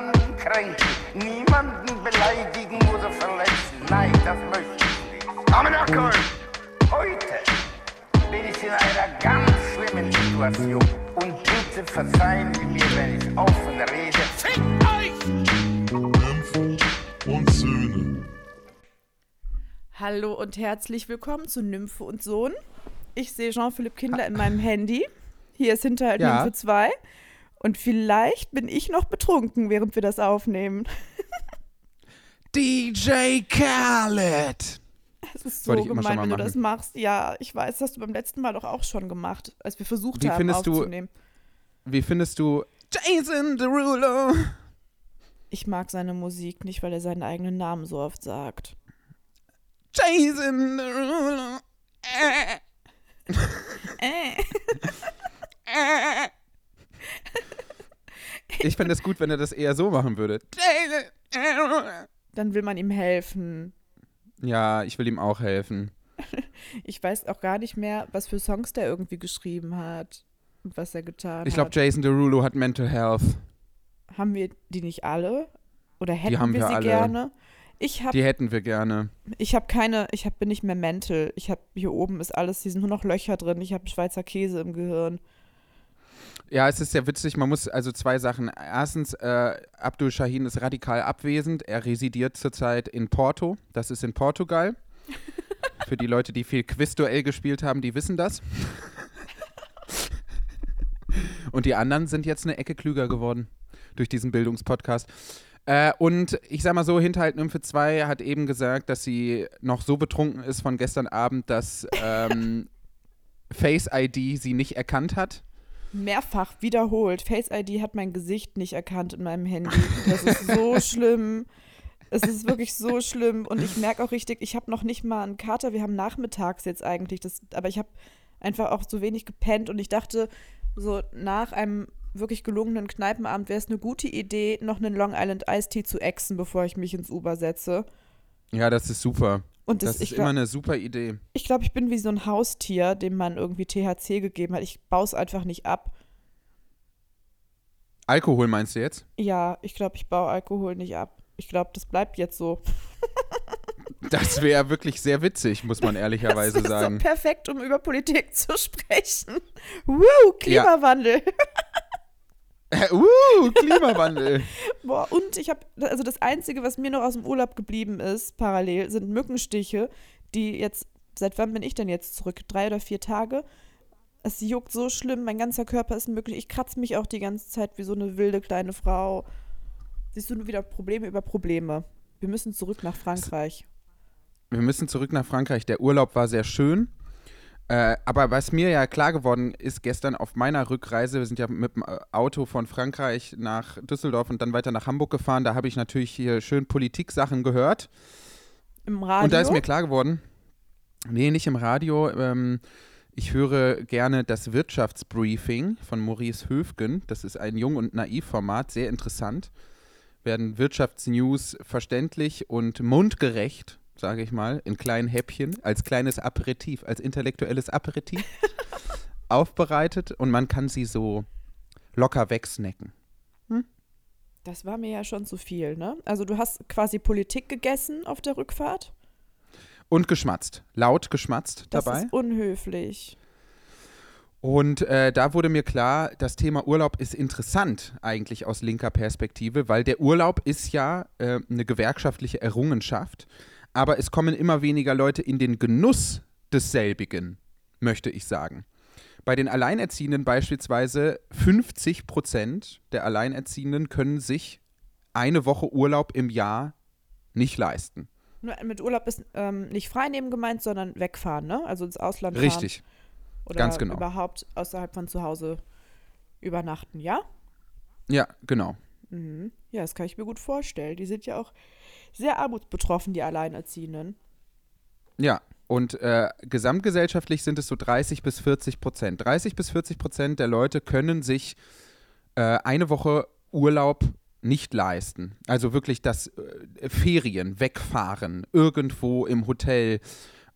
niemanden kränken, niemanden beleidigen oder verletzen. Nein, das möchte ich nicht. Amenakol! Heute bin ich in einer ganz schlimmen Situation und bitte verzeihen Sie mir, wenn ich offen rede. Fick euch! Nymphen und Söhne. Hallo und herzlich willkommen zu Nymphe und Sohn. Ich sehe Jean-Philippe Kindler in meinem Handy. Hier ist hinterher Ja. Nymphe 2. Und vielleicht bin ich noch betrunken, während wir das aufnehmen. DJ Khaled. Es ist so gemein, wenn du das machst. Ja, ich weiß, das hast du beim letzten Mal doch auch schon gemacht, als wir versucht Wie haben findest du- aufzunehmen. Wie findest du Jason Derulo? Ich mag seine Musik nicht, weil er seinen eigenen Namen so oft sagt. Jason Derulo. Äh. Äh. Äh. Ich fände es gut, wenn er das eher so machen würde. Dann will man ihm helfen. Ja, ich will ihm auch helfen. Ich weiß auch gar nicht mehr, was für Songs der irgendwie geschrieben hat und was er getan Ich glaube, hat. Jason Derulo hat Mental Health. Haben wir die nicht alle? Oder hätten haben wir, wir sie alle. gerne? Ich habe Die hätten wir gerne. ich hab keine, ich hab, bin nicht mehr mental. Ich habe hier oben ist alles, hier sind nur noch Löcher drin. Ich habe Schweizer Käse im Gehirn. Ja, es ist sehr witzig. Man muss also zwei Sachen. Erstens, äh, Abdul Shahin ist radikal abwesend. Er residiert zurzeit in Porto. Das ist in Portugal. Für die Leute, die viel Quizduell gespielt haben, die wissen das. Und die anderen sind jetzt eine Ecke klüger geworden durch diesen Bildungspodcast. Äh, und ich sag mal so, Hinterhalt Nymphe 2 hat eben gesagt, dass sie noch so betrunken ist von gestern Abend, dass ähm, Face ID sie nicht erkannt hat. Mehrfach wiederholt. Face ID hat mein Gesicht nicht erkannt in meinem Handy. Das ist so schlimm. Es ist wirklich so schlimm. Und ich merke auch richtig, ich habe noch nicht mal einen Kater. Wir haben nachmittags jetzt eigentlich. Das, aber ich habe einfach auch so wenig gepennt. Und ich dachte, so nach einem wirklich gelungenen Kneipenabend wäre es eine gute Idee, noch einen Long Island Iced Tea zu exen, bevor ich mich ins Uber setze. Ja, das ist super. Und das, Das, ist glaub- immer eine super Idee. ich glaube, ich bin wie so ein Haustier, dem man irgendwie THC gegeben hat. Ich baue es einfach nicht ab. Alkohol meinst du jetzt? Ja, ich glaube, ich baue Alkohol nicht ab. Ich glaube, das bleibt jetzt so. Das wäre wirklich sehr witzig, muss man ehrlicherweise das ist sagen. so perfekt, um über Politik zu sprechen. Woo, Klimawandel. uh, Klimawandel. Boah, und ich habe, also das Einzige, was mir noch aus dem Urlaub geblieben ist, parallel, sind Mückenstiche, die jetzt, seit wann bin ich denn jetzt zurück? Drei oder vier Tage? Es juckt so schlimm, mein ganzer Körper ist Mückenstich. Ich kratze mich auch die ganze Zeit wie so eine wilde kleine Frau. Siehst du nur wieder Probleme über Probleme. Wir müssen zurück nach Frankreich. Wir müssen zurück nach Frankreich. Der Urlaub war sehr schön. Äh, aber was mir ja klar geworden ist gestern auf meiner Rückreise, wir sind ja mit dem äh, Auto von Frankreich nach Düsseldorf und dann weiter nach Hamburg gefahren, da habe ich natürlich hier schön Politik-Sachen gehört. Im Radio. Und da ist mir klar geworden, nee, nicht im Radio, ähm, ich höre gerne das Wirtschaftsbriefing von Maurice Höfgen. Das ist ein Jung- und Naiv-Format, sehr interessant. Werden Wirtschaftsnews verständlich und mundgerecht, sage ich mal, in kleinen Häppchen, als kleines Aperitif, als intellektuelles Aperitif aufbereitet und man kann sie so locker wegsnacken. Das war mir ja schon zu viel, ne? Also du hast quasi Politik gegessen auf der Rückfahrt. Und geschmatzt, laut geschmatzt Das dabei. ist unhöflich. Und äh, da wurde mir klar, das Thema Urlaub ist interessant eigentlich aus linker Perspektive, weil der Urlaub ist ja äh, eine gewerkschaftliche Errungenschaft, aber es kommen immer weniger Leute in den Genuss desselbigen, möchte ich sagen. Bei den Alleinerziehenden beispielsweise 50 Prozent der Alleinerziehenden können sich eine Woche Urlaub im Jahr nicht leisten. Mit Urlaub ist ähm, nicht freinehmen gemeint, sondern wegfahren, ne? Also ins Ausland fahren. Richtig. Oder ganz genau. überhaupt außerhalb von zu Hause übernachten, ja? Ja, genau. Mhm. Ja, das kann ich mir gut vorstellen. Die sind ja auch sehr armutsbetroffen, die Alleinerziehenden. Ja, und äh, gesamtgesellschaftlich sind es so 30 bis 40 Prozent. 30 bis 40 Prozent der Leute können sich äh, eine Woche Urlaub nicht leisten. Also wirklich das äh, Ferien, wegfahren, irgendwo im Hotel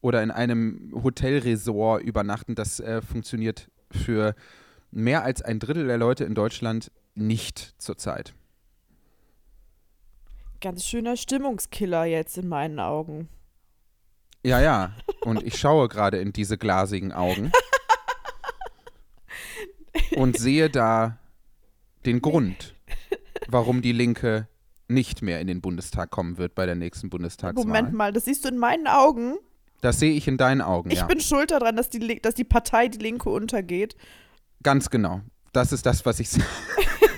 oder in einem Hotelresort übernachten, das äh, funktioniert für mehr als ein Drittel der Leute in Deutschland nicht zurzeit. Ganz schöner Stimmungskiller jetzt in meinen Augen. Ja, ja. Und ich schaue gerade in diese glasigen Augen und sehe da den Grund, warum die Linke nicht mehr in den Bundestag kommen wird bei der nächsten Bundestagswahl. Moment mal, das siehst du in meinen Augen. Das sehe ich in deinen Augen, Ich ja. bin schuld daran, dass die, dass die Partei Die Linke untergeht. Ganz genau. Das ist das, was ich sage.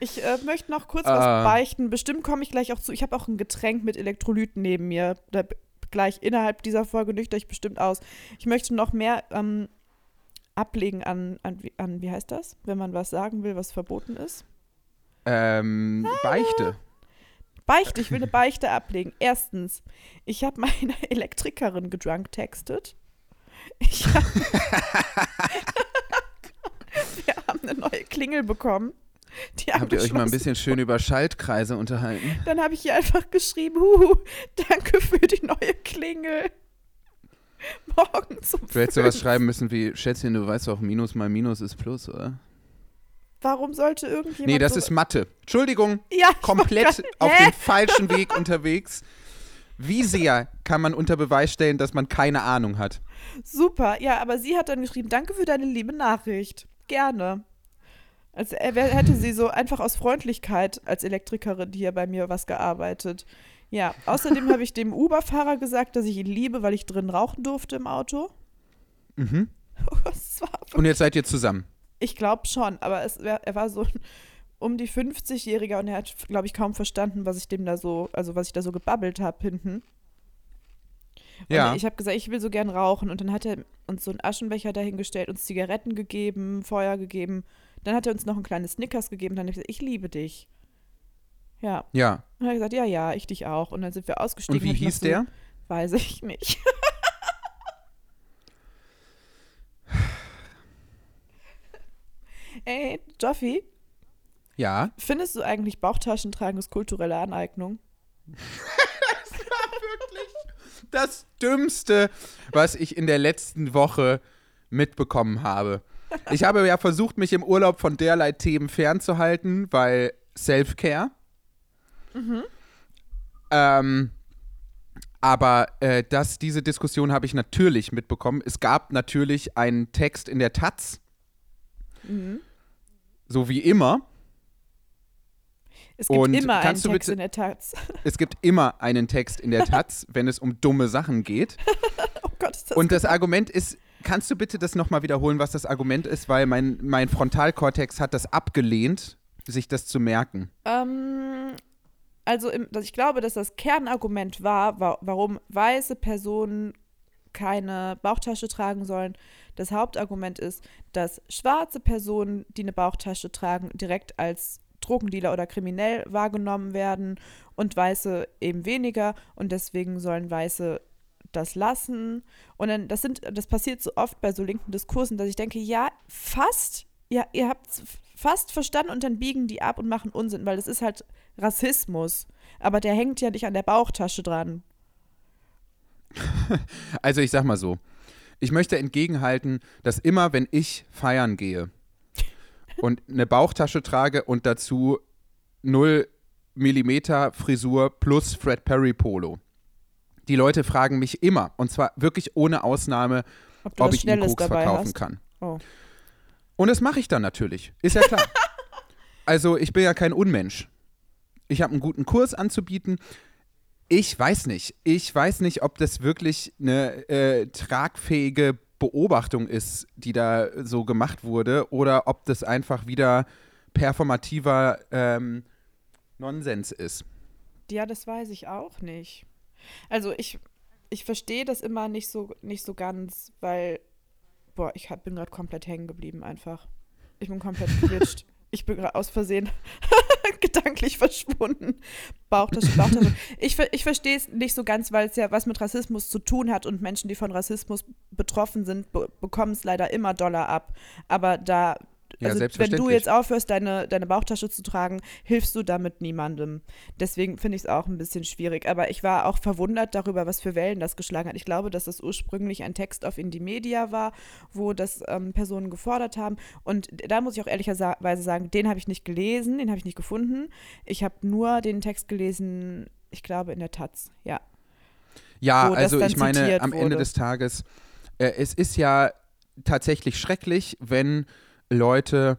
Ich äh, möchte noch kurz Ah. was beichten. Bestimmt komme ich gleich auch zu. Ich habe auch ein Getränk mit Elektrolyten neben mir. Da gleich innerhalb dieser Folge nüchter ich bestimmt aus. Ich möchte noch mehr ähm, ablegen an, an, wie- an, wie heißt das? Wenn man was sagen will, was verboten ist. Ähm, Beichte. Beichte, ich will eine Beichte ablegen. Erstens, ich habe meine Elektrikerin gedrunktextet. Ich hab, Wir haben eine neue Klingel bekommen. Habt ihr euch mal ein bisschen schön über Schaltkreise unterhalten? Dann habe ich ihr einfach geschrieben, Huhu, danke für die neue Klingel. Morgen zum Du hättest sowas schreiben müssen wie, Schätzchen, du weißt doch, Minus mal Minus ist Plus, oder? Warum sollte irgendjemand Nee, das so ist Mathe. Entschuldigung, ja, komplett auf Hä? den falschen Weg unterwegs. Wie sehr kann man unter Beweis stellen, dass man keine Ahnung hat? Super, ja, aber sie hat dann geschrieben, danke für deine liebe Nachricht. Gerne. Als äh, wer- hätte sie so einfach aus Freundlichkeit als Elektrikerin hier bei mir was gearbeitet. Ja, außerdem habe ich dem Uber-Fahrer gesagt, dass ich ihn liebe, weil ich drin rauchen durfte im Auto. Mhm. Und jetzt seid ihr zusammen. Ich glaube schon, aber es, er war so um die 50-Jähriger und er hat, glaube ich, kaum verstanden, was ich dem da so, also was ich da so gebabbelt habe hinten. Und Ja. ich habe gesagt, ich will so gern rauchen und dann hat er uns so einen Aschenbecher dahingestellt, uns Zigaretten gegeben, Feuer gegeben. Dann hat er uns noch ein kleines Snickers gegeben. Dann habe ich gesagt, ich liebe dich. Ja. Ja. Und dann hat er gesagt, ja, ja, ich dich auch. Und dann sind wir ausgestiegen. Und wie hieß so, der? Weiß ich nicht. Ey, Joffi, Ja. findest du eigentlich Bauchtaschentragen ist kulturelle Aneignung? Das Dümmste, was ich in der letzten Woche mitbekommen habe. Ich habe ja versucht, mich im Urlaub von derlei Themen fernzuhalten, weil Self-Care. Ähm, aber äh, das, diese Diskussion habe ich natürlich mitbekommen. Es gab natürlich einen Text in der Taz, so wie immer. Es gibt Und immer einen Text bitte- in der Taz. Es gibt immer einen Text in der Taz, wenn es um dumme Sachen geht. Oh Gott, ist das Und das Argument ist, kannst du bitte das nochmal wiederholen, was das Argument ist, weil mein, mein Frontalkortex hat das abgelehnt, sich das zu merken. Ähm, also im, ich glaube, dass das Kernargument war, wa warum weiße Personen keine Bauchtasche tragen sollen. Das Hauptargument ist, dass schwarze Personen, die eine Bauchtasche tragen, direkt als Drogendealer oder kriminell wahrgenommen werden und Weiße eben weniger und deswegen sollen Weiße das lassen. Und dann, das sind, das passiert so oft bei so linken Diskursen, dass ich denke, ja, fast, ja, ihr habt fast verstanden und dann biegen die ab und machen Unsinn, weil das ist halt Rassismus. Aber der hängt ja nicht an der Bauchtasche dran. Also ich sag mal so, ich möchte entgegenhalten, dass immer, wenn ich feiern gehe und eine Bauchtasche trage und dazu 0 Millimeter Frisur plus Fred Perry Polo, die Leute fragen mich immer, und zwar wirklich ohne Ausnahme, Ob ob ich ihnen Koks verkaufen hast. kann. Oh. Und das mache ich dann natürlich. Ist ja klar. also ich bin ja kein Unmensch. Ich habe einen guten Kurs anzubieten. Ich weiß nicht. Ich weiß nicht, ob das wirklich eine äh, tragfähige Beobachtung ist, die da so gemacht wurde, oder ob das einfach wieder performativer ähm, Nonsens ist. Ja, das weiß ich auch nicht. Also ich, ich verstehe das immer nicht so, nicht so ganz, weil, boah, ich hab, bin gerade komplett hängen geblieben einfach. Ich bin komplett glitscht. Ich bin aus Versehen gedanklich verschwunden. Bauchtasche, Bauchtasche. Ich, ich verstehe es nicht so ganz, weil es ja was mit Rassismus zu tun hat und Menschen, die von Rassismus betroffen sind, be bekommen es leider immer Dollar ab. Aber da Ja, also wenn du jetzt aufhörst, deine, deine Bauchtasche zu tragen, hilfst du damit niemandem. Deswegen finde ich es auch ein bisschen schwierig. Aber ich war auch verwundert darüber, was für Wellen das geschlagen hat. Ich glaube, dass das ursprünglich ein Text auf Indie Media war, wo das ähm, Personen gefordert haben. Und da muss ich auch ehrlicherweise sagen, den habe ich nicht gelesen, den habe ich nicht gefunden. Ich habe nur den Text gelesen, ich glaube, in der Taz. Ja. Ja, wo also ich meine, am Ende wurde. des Tages, äh, es ist ja tatsächlich schrecklich, wenn Leute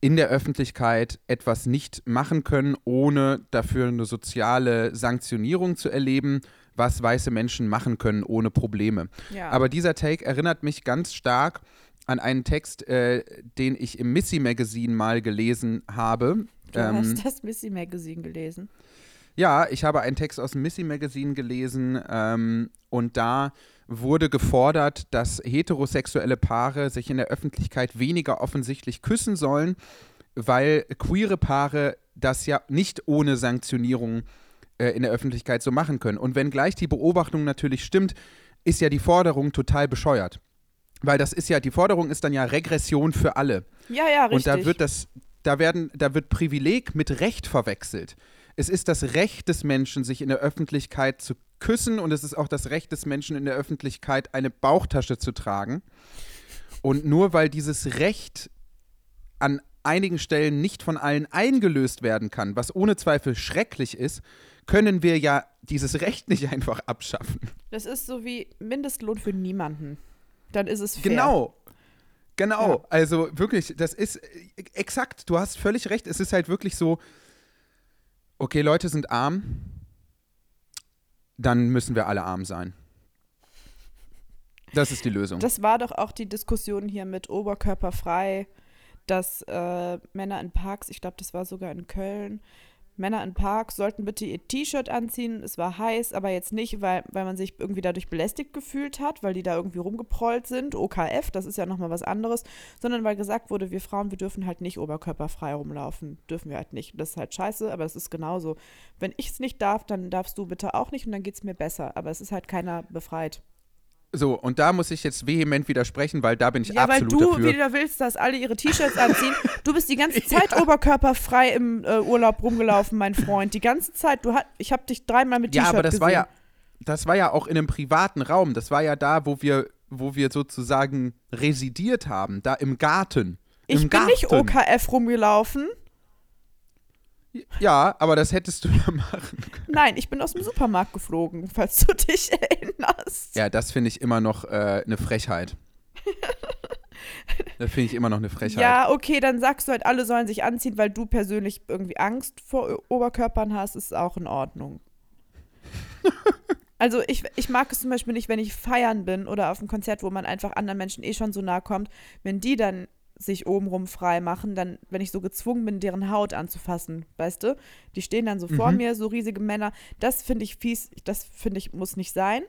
in der Öffentlichkeit etwas nicht machen können, ohne dafür eine soziale Sanktionierung zu erleben, was weiße Menschen machen können ohne Probleme. ja. Aber dieser Take erinnert mich ganz stark an einen Text, äh, den ich im Missy Magazine mal gelesen habe. du Ähm, hast das Missy Magazine gelesen. ja, ich habe einen Text aus dem Missy Magazine gelesen ähm, und da wurde gefordert, dass heterosexuelle Paare sich in der Öffentlichkeit weniger offensichtlich küssen sollen, weil queere Paare das ja nicht ohne Sanktionierung äh, in der Öffentlichkeit so machen können. Und wenngleich die Beobachtung natürlich stimmt, ist ja die Forderung total bescheuert. Weil das ist ja, die Forderung ist dann ja Regression für alle. Ja, ja, richtig. Und da wird das, da werden, da wird Privileg mit Recht verwechselt. Es ist das Recht des Menschen, sich in der Öffentlichkeit zu küssen und es ist auch das Recht des Menschen in der Öffentlichkeit, eine Bauchtasche zu tragen. Und nur weil dieses Recht an einigen Stellen nicht von allen eingelöst werden kann, was ohne Zweifel schrecklich ist, können wir ja dieses Recht nicht einfach abschaffen. Das ist so wie Mindestlohn für niemanden. Dann ist es fair. Genau. Genau. Ja. Also wirklich, das ist äh, exakt, du hast völlig recht. Es ist halt wirklich so, okay, Leute sind arm, dann müssen wir alle arm sein. Das ist die Lösung. Das war doch auch die Diskussion hier mit Oberkörperfrei, dass äh, Männer in Parks, ich glaube, das war sogar in Köln, Männer in Parks sollten bitte ihr T-Shirt anziehen. Es war heiß, aber jetzt nicht, weil, weil man sich irgendwie dadurch belästigt gefühlt hat, weil die da irgendwie rumgeprollt sind. OKF, das ist ja nochmal was anderes, sondern weil gesagt wurde, wir Frauen, wir dürfen halt nicht oberkörperfrei rumlaufen. Dürfen wir halt nicht. Das ist halt scheiße, aber es ist genauso. Wenn ich es nicht darf, dann darfst du bitte auch nicht und dann geht es mir besser. Aber es ist halt keiner befreit. So, und da muss ich jetzt vehement widersprechen, weil da bin ich Ja, weil absolut du dafür. wieder willst, dass alle ihre T-Shirts anziehen. Du bist die ganze Zeit oberkörperfrei im äh, Urlaub rumgelaufen, mein Freund. Die ganze Zeit. Du hat, ich habe dich dreimal mit Ja, T-Shirt aber das gesehen. war ja, das war ja auch in einem privaten Raum. Das war ja da, wo wir, wo wir sozusagen residiert haben, da im Garten. Ich Im bin Garten. nicht OKF rumgelaufen. Ja, aber das hättest du ja machen können. Nein, ich bin aus dem Supermarkt geflogen, falls du dich erinnerst. Ja, das finde ich immer noch äh, eine Frechheit. das finde ich immer noch eine Frechheit. Ja, okay, dann sagst du halt, alle sollen sich anziehen, weil du persönlich irgendwie Angst vor Oberkörpern hast, ist auch in Ordnung. Also ich, ich mag es zum Beispiel nicht, wenn ich feiern bin oder auf einem Konzert, wo man einfach anderen Menschen eh schon so nahe kommt, wenn die dann sich obenrum frei machen, dann, wenn ich so gezwungen bin, deren Haut anzufassen, weißt du? Die stehen dann so vor Mhm. mir, so riesige Männer. Das finde ich fies, das finde ich, muss nicht sein.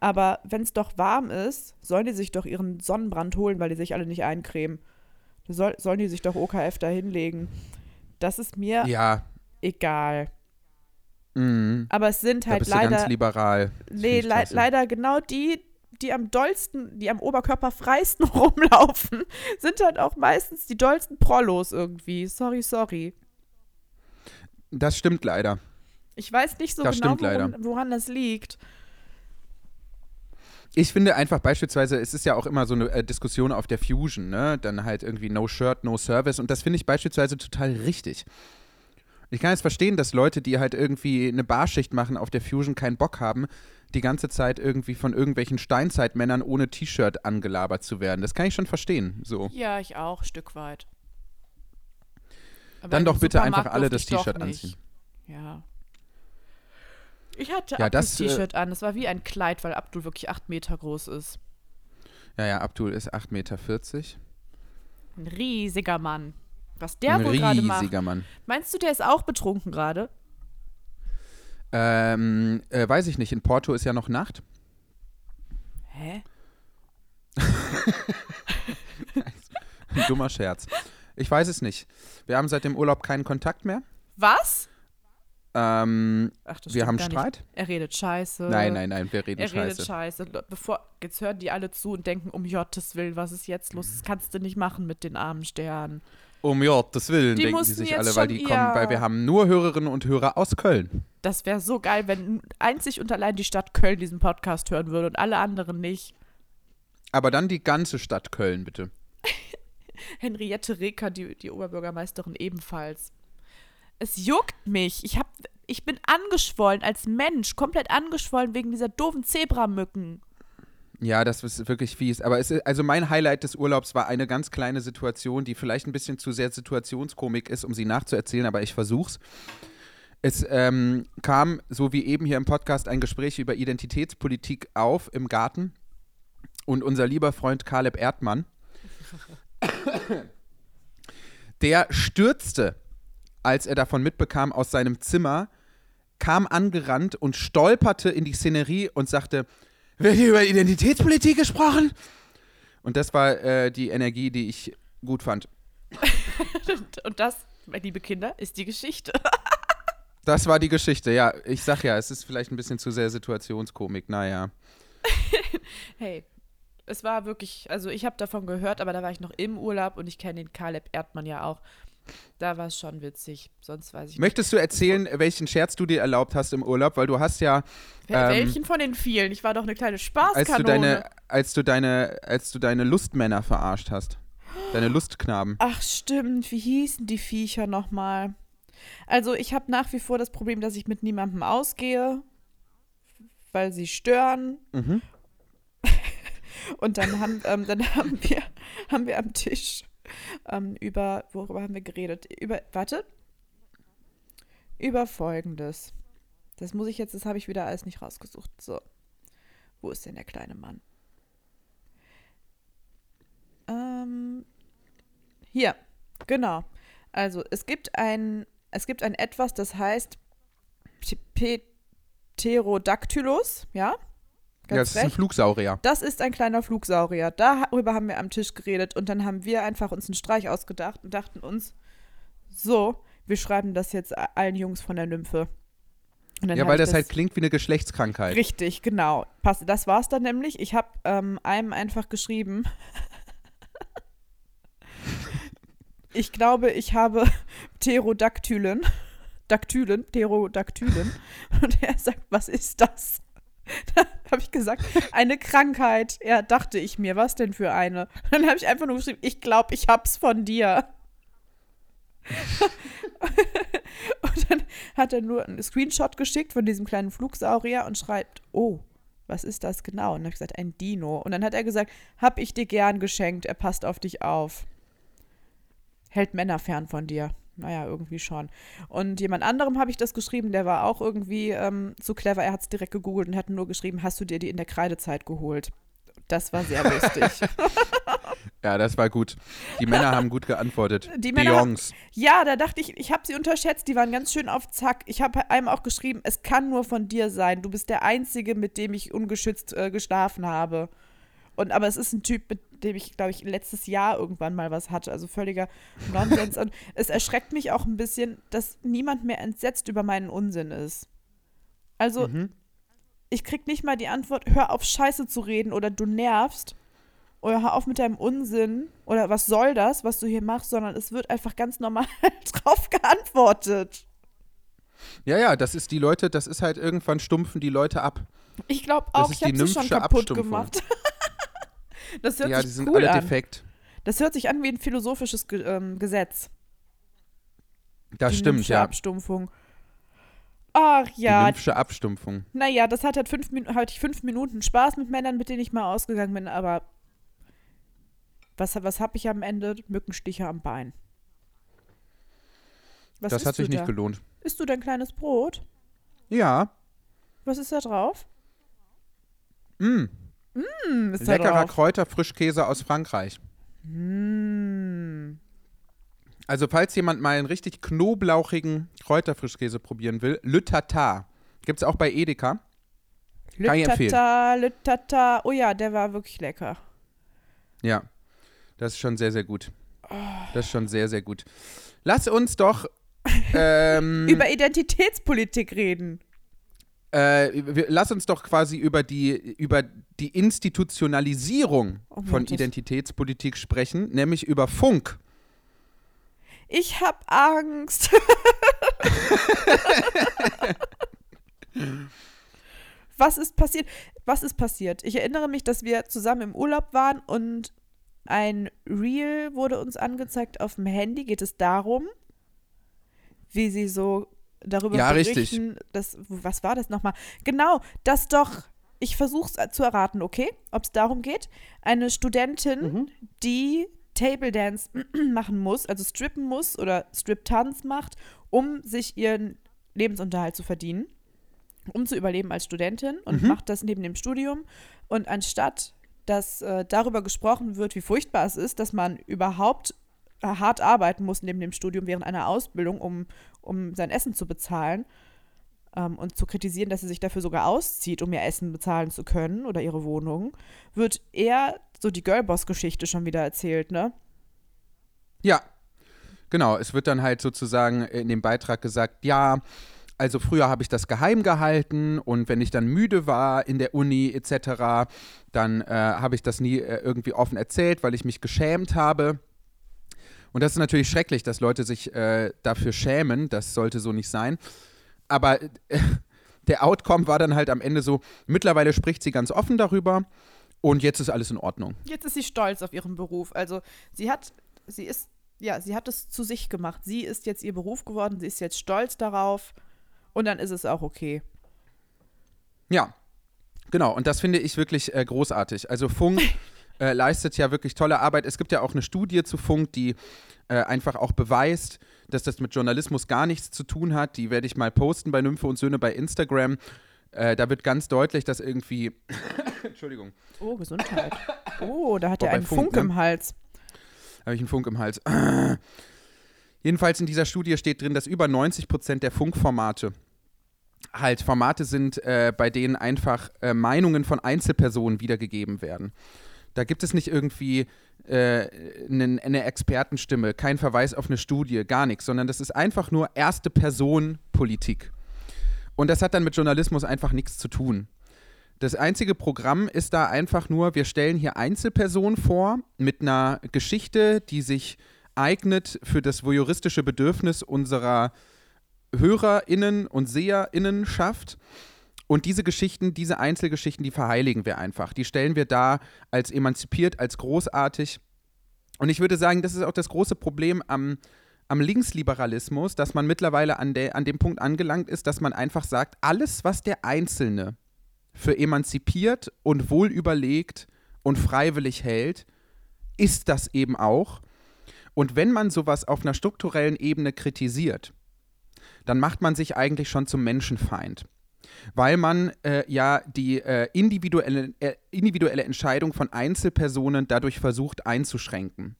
Aber wenn es doch warm ist, sollen die sich doch ihren Sonnenbrand holen, weil die sich alle nicht eincremen. Da Soll, sollen die sich doch OKF da hinlegen. Das ist mir Ja, egal. mhm. Aber es sind da halt bist du leider, ganz liberal. Nee, le leider genau die, die am dollsten, die am oberkörperfreisten rumlaufen, sind halt auch meistens die dollsten Prollos irgendwie. Sorry, sorry. Das stimmt leider. Ich weiß nicht so Das genau, stimmt leider. woran, woran das liegt. Ich finde einfach beispielsweise, es ist ja auch immer so eine äh, Diskussion auf der Fusion, ne? Dann halt irgendwie No Shirt, No Service. Und das finde ich beispielsweise total richtig. Ich kann jetzt verstehen, dass Leute, die halt irgendwie eine Barschicht machen auf der Fusion, keinen Bock haben, die ganze Zeit irgendwie von irgendwelchen Steinzeitmännern ohne T-Shirt angelabert zu werden. Das kann ich schon verstehen. So. Ja, ich auch, Stück weit. Aber Dann doch bitte einfach alle das T-Shirt anziehen. Ja. Ich hatte Ja, das, äh, T-Shirt an. Es war wie ein Kleid, weil Abdul wirklich acht Meter groß ist. Ja, ja, Abdul ist 8,40 Meter. Ein riesiger Mann. Was der Ein wohl gerade macht. riesiger Mann. Meinst du, der ist auch betrunken gerade? Ähm, äh, weiß ich nicht, in Porto ist ja noch Nacht. Hä? Ein dummer Scherz. Ich weiß es nicht. Wir haben seit dem Urlaub keinen Kontakt mehr. Was? Ähm, Ach, das wir haben Streit? Nicht. Er redet scheiße. Nein, nein, nein, wir reden Er redet scheiße. scheiße. Bevor, jetzt hören die alle zu und denken, um Gottes Willen, was ist jetzt los? Das kannst du nicht machen mit den armen Sternen. Um Gottes Willen, Die denken die mussten sich alle, weil die kommen, weil wir haben nur Hörerinnen und Hörer aus Köln. Das wäre so geil, wenn einzig und allein die Stadt Köln diesen Podcast hören würde und alle anderen nicht. Aber dann die ganze Stadt Köln, bitte. Henriette Reker, die, die Oberbürgermeisterin, ebenfalls. Es juckt mich. Ich, hab, ich bin angeschwollen als Mensch, komplett angeschwollen wegen dieser doofen Zebramücken. Ja, das ist wirklich fies. Aber es ist, also mein Highlight des Urlaubs war eine ganz kleine Situation, die vielleicht ein bisschen zu sehr Situationskomik ist, um sie nachzuerzählen, aber ich versuch's. Es ähm, kam, so wie eben hier im Podcast, ein Gespräch über Identitätspolitik auf im Garten. Und unser lieber Freund Caleb Erdmann, der stürzte, als er davon mitbekam, aus seinem Zimmer, kam angerannt und stolperte in die Szenerie und sagte, wird hier über Identitätspolitik gesprochen? Und das war äh, die Energie, die ich gut fand. Und- das, meine liebe Kinder, ist die Geschichte. Das war die Geschichte, ja. Ich sag ja, es ist vielleicht ein bisschen zu sehr Situationskomik, naja. Hey, es war wirklich, also ich habe davon gehört, aber da war ich noch im Urlaub und ich kenne den Caleb Erdmann ja auch. Da war es schon witzig, sonst weiß ich nicht. Möchtest du erzählen, welchen Scherz du dir erlaubt hast im Urlaub? Weil du hast ja, ähm, Welchen von den vielen? Ich war doch eine kleine als Spaßkanone. du deine, als du deine, als du deine Lustmänner verarscht hast. Deine Lustknaben. Ach stimmt, wie hießen die Viecher nochmal? Also ich habe nach wie vor das Problem, dass ich mit niemandem ausgehe, weil sie stören. Mhm. Und dann haben, ähm, dann haben wir, haben wir am Tisch ähm, über, worüber haben wir geredet? Über, warte. Über Folgendes. Das muss ich jetzt, das habe ich wieder alles nicht rausgesucht. So. Wo ist denn der kleine Mann? Ähm, hier, genau. Also, es gibt ein, es gibt ein etwas, das heißt Pterodactylus, ja? Ja, das ist ein recht. Flugsaurier. Das ist ein kleiner Flugsaurier. Darüber haben wir am Tisch geredet und dann haben wir einfach uns einen Streich ausgedacht und dachten uns, so, wir schreiben das jetzt allen Jungs von der Nymphe. Ja, weil ich das halt klingt wie eine Geschlechtskrankheit. Richtig, genau. Das war's dann nämlich. Ich habe ähm, einem einfach geschrieben. ich glaube, ich habe Pterodactylen. Daktylen, Pterodactylen. Und er sagt, was ist das? Da habe ich gesagt, eine Krankheit. Ja, dachte ich mir, was denn für eine? Dann habe ich einfach nur geschrieben, ich glaube, ich hab's von dir. und dann hat er nur einen Screenshot geschickt von diesem kleinen Flugsaurier und schreibt, oh, was ist das genau? Und dann habe ich gesagt, ein Dino. Und dann hat er gesagt, hab ich dir gern geschenkt, er passt auf dich auf. Hält Männer fern von dir. Naja, irgendwie schon. Und jemand anderem habe ich das geschrieben, der war auch irgendwie ähm, so clever, er hat es direkt gegoogelt und hat nur geschrieben, hast du dir die in der Kreidezeit geholt? Das war sehr lustig. Ja, das war gut. Die Männer haben gut geantwortet. Die Männer haben- Jungs. Ja, da dachte ich, ich habe sie unterschätzt, die waren ganz schön auf Zack. Ich habe einem auch geschrieben, es kann nur von dir sein. Du bist der Einzige, mit dem ich ungeschützt äh, geschlafen habe. Und aber es ist ein Typ, mit dem ich, glaube ich, letztes Jahr irgendwann mal was hatte. Also völliger Nonsens. Und es erschreckt mich auch ein bisschen, dass niemand mehr entsetzt über meinen Unsinn ist. Also, Mhm. ich krieg nicht mal die Antwort, hör auf, Scheiße zu reden oder du nervst. Oder hör auf mit deinem Unsinn. Oder was soll das, was du hier machst, sondern es wird einfach ganz normal drauf geantwortet. Ja, ja, das ist die Leute, das ist halt irgendwann stumpfen die Leute ab. Ich glaube auch, ich habe sie schon kaputt gemacht. das hört ja, die sich sind cool alle an. defekt. Das hört sich an wie ein philosophisches Ge ähm, Gesetz. Das die stimmt, ja. Abstumpfung. Ach Die ja, nymphische Abstumpfung. naja, das hat halt fünf, hatte ich fünf Minuten Spaß mit Männern, mit denen ich mal ausgegangen bin, aber was, was habe ich am Ende? Mückenstiche am Bein. Was das hat sich nicht da? gelohnt. Isst du dein kleines Brot? Ja. Was ist da drauf? Mm. Ist Leckerer. Kräuterfrischkäse aus Frankreich. Hm. Also, falls jemand mal einen richtig knoblauchigen Kräuterfrischkäse probieren will, Le Tata. Gibt es auch bei Edeka. Kann ich empfehlen. Lütata, Lütata. Oh ja, der war wirklich lecker. Ja. Das ist schon sehr, sehr gut. Das ist schon sehr, sehr gut. Lass uns doch ähm, Über Identitätspolitik reden. Äh, wir, lass uns doch quasi über die, über die Institutionalisierung Oh von. Identitätspolitik sprechen, nämlich über Funk. Ich hab Angst. Was ist passiert? Was ist passiert? Ich erinnere mich, dass wir zusammen im Urlaub waren und ein Reel wurde uns angezeigt auf dem Handy. Geht es darum, wie sie so darüber Ja, richtig. berichten, dass, was war das nochmal? Genau, dass doch, ich versuche es zu erraten, okay, ob es darum geht, eine Studentin, die Table Dance machen muss, also strippen muss oder Strip-Tanz macht, um sich ihren Lebensunterhalt zu verdienen, um zu überleben als Studentin und macht das neben dem Studium. Und anstatt, dass äh, darüber gesprochen wird, wie furchtbar es ist, dass man überhaupt äh, hart arbeiten muss neben dem Studium während einer Ausbildung, um, um sein Essen zu bezahlen ähm, und zu kritisieren, dass sie sich dafür sogar auszieht, um ihr Essen bezahlen zu können oder ihre Wohnung, wird eher so die Girlboss-Geschichte schon wieder erzählt, ne? Ja, genau. Es wird dann halt sozusagen in dem Beitrag gesagt, ja, also früher habe ich das geheim gehalten und wenn ich dann müde war in der Uni etc., dann äh, habe ich das nie äh, irgendwie offen erzählt, weil ich mich geschämt habe. Und das ist natürlich schrecklich, dass Leute sich äh, dafür schämen. Das sollte so nicht sein. Aber äh, der Outcome war dann halt am Ende so, mittlerweile spricht sie ganz offen darüber und jetzt ist alles in Ordnung. Jetzt ist sie stolz auf ihren Beruf. Also sie hat, sie ist, ja, sie hat es zu sich gemacht. Sie ist jetzt ihr Beruf geworden, sie ist jetzt stolz darauf und dann ist es auch okay. Ja, genau. Und das finde ich wirklich äh, großartig. Also Funk äh, leistet ja wirklich tolle Arbeit. Es gibt ja auch eine Studie zu Funk, die äh, einfach auch beweist, dass das mit Journalismus gar nichts zu tun hat. Die werde ich mal posten bei Nymphe und Söhne bei Instagram. Äh, da wird ganz deutlich, dass irgendwie. Entschuldigung, Oh, Gesundheit. Oh, da hat er einen Funk, Funk ne? im Hals. habe ich einen Funk im Hals. Jedenfalls in dieser Studie steht drin, dass über 90 Prozent der Funkformate halt Formate sind, äh, bei denen einfach äh, Meinungen von Einzelpersonen wiedergegeben werden. Da gibt es nicht irgendwie äh, nen- eine Expertenstimme, kein Verweis auf eine Studie, gar nichts, sondern das ist einfach nur erste Person Politik. Und das hat dann mit Journalismus einfach nichts zu tun. Das einzige Programm ist da einfach nur, wir stellen hier Einzelpersonen vor mit einer Geschichte, die sich eignet für das voyeuristische Bedürfnis unserer HörerInnen und SeherInnen schafft. Und diese Geschichten, diese Einzelgeschichten, die verheiligen wir einfach. Die stellen wir da als emanzipiert, als großartig. Und ich würde sagen, das ist auch das große Problem am, am Linksliberalismus, dass man mittlerweile an, der, an dem Punkt angelangt ist, dass man einfach sagt, alles, was der Einzelne für emanzipiert und wohl überlegt und freiwillig hält, ist das eben auch. Und wenn man sowas auf einer strukturellen Ebene kritisiert, dann macht man sich eigentlich schon zum Menschenfeind. Weil man äh, ja die äh, individuelle, äh, individuelle Entscheidung von Einzelpersonen dadurch versucht einzuschränken.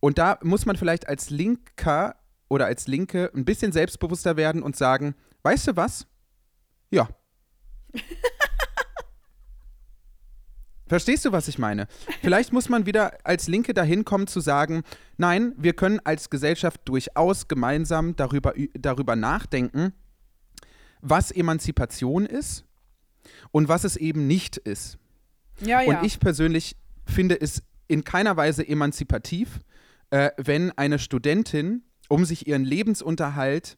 Und da muss man vielleicht als Linker oder als Linke ein bisschen selbstbewusster werden und sagen, weißt du was? Ja. Verstehst du, was ich meine? Vielleicht muss man wieder als Linke dahin kommen zu sagen, nein, wir können als Gesellschaft durchaus gemeinsam darüber, darüber nachdenken, was Emanzipation ist und was es eben nicht ist. Ja, ja. Und ich persönlich finde es in keiner Weise emanzipativ, äh, wenn eine Studentin, um sich ihren Lebensunterhalt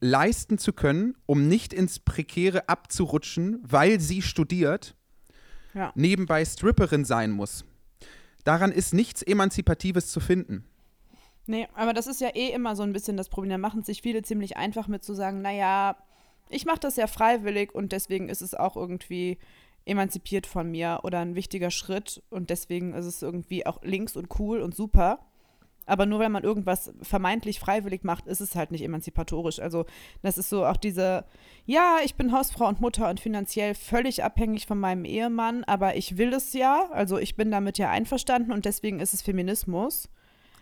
leisten zu können, um nicht ins Prekäre abzurutschen, weil sie studiert, Ja. nebenbei Stripperin sein muss. Daran ist nichts Emanzipatives zu finden. Nee, aber das ist ja eh immer so ein bisschen das Problem. Da machen sich viele ziemlich einfach mit zu sagen, naja, ich mache das ja freiwillig und deswegen ist es auch irgendwie emanzipiert von mir oder ein wichtiger Schritt und deswegen ist es irgendwie auch links und cool und super. Aber nur weil man irgendwas vermeintlich freiwillig macht, ist es halt nicht emanzipatorisch. Also das ist so auch diese, ja, ich bin Hausfrau und Mutter und finanziell völlig abhängig von meinem Ehemann, aber ich will es ja, also ich bin damit ja einverstanden und deswegen ist es Feminismus.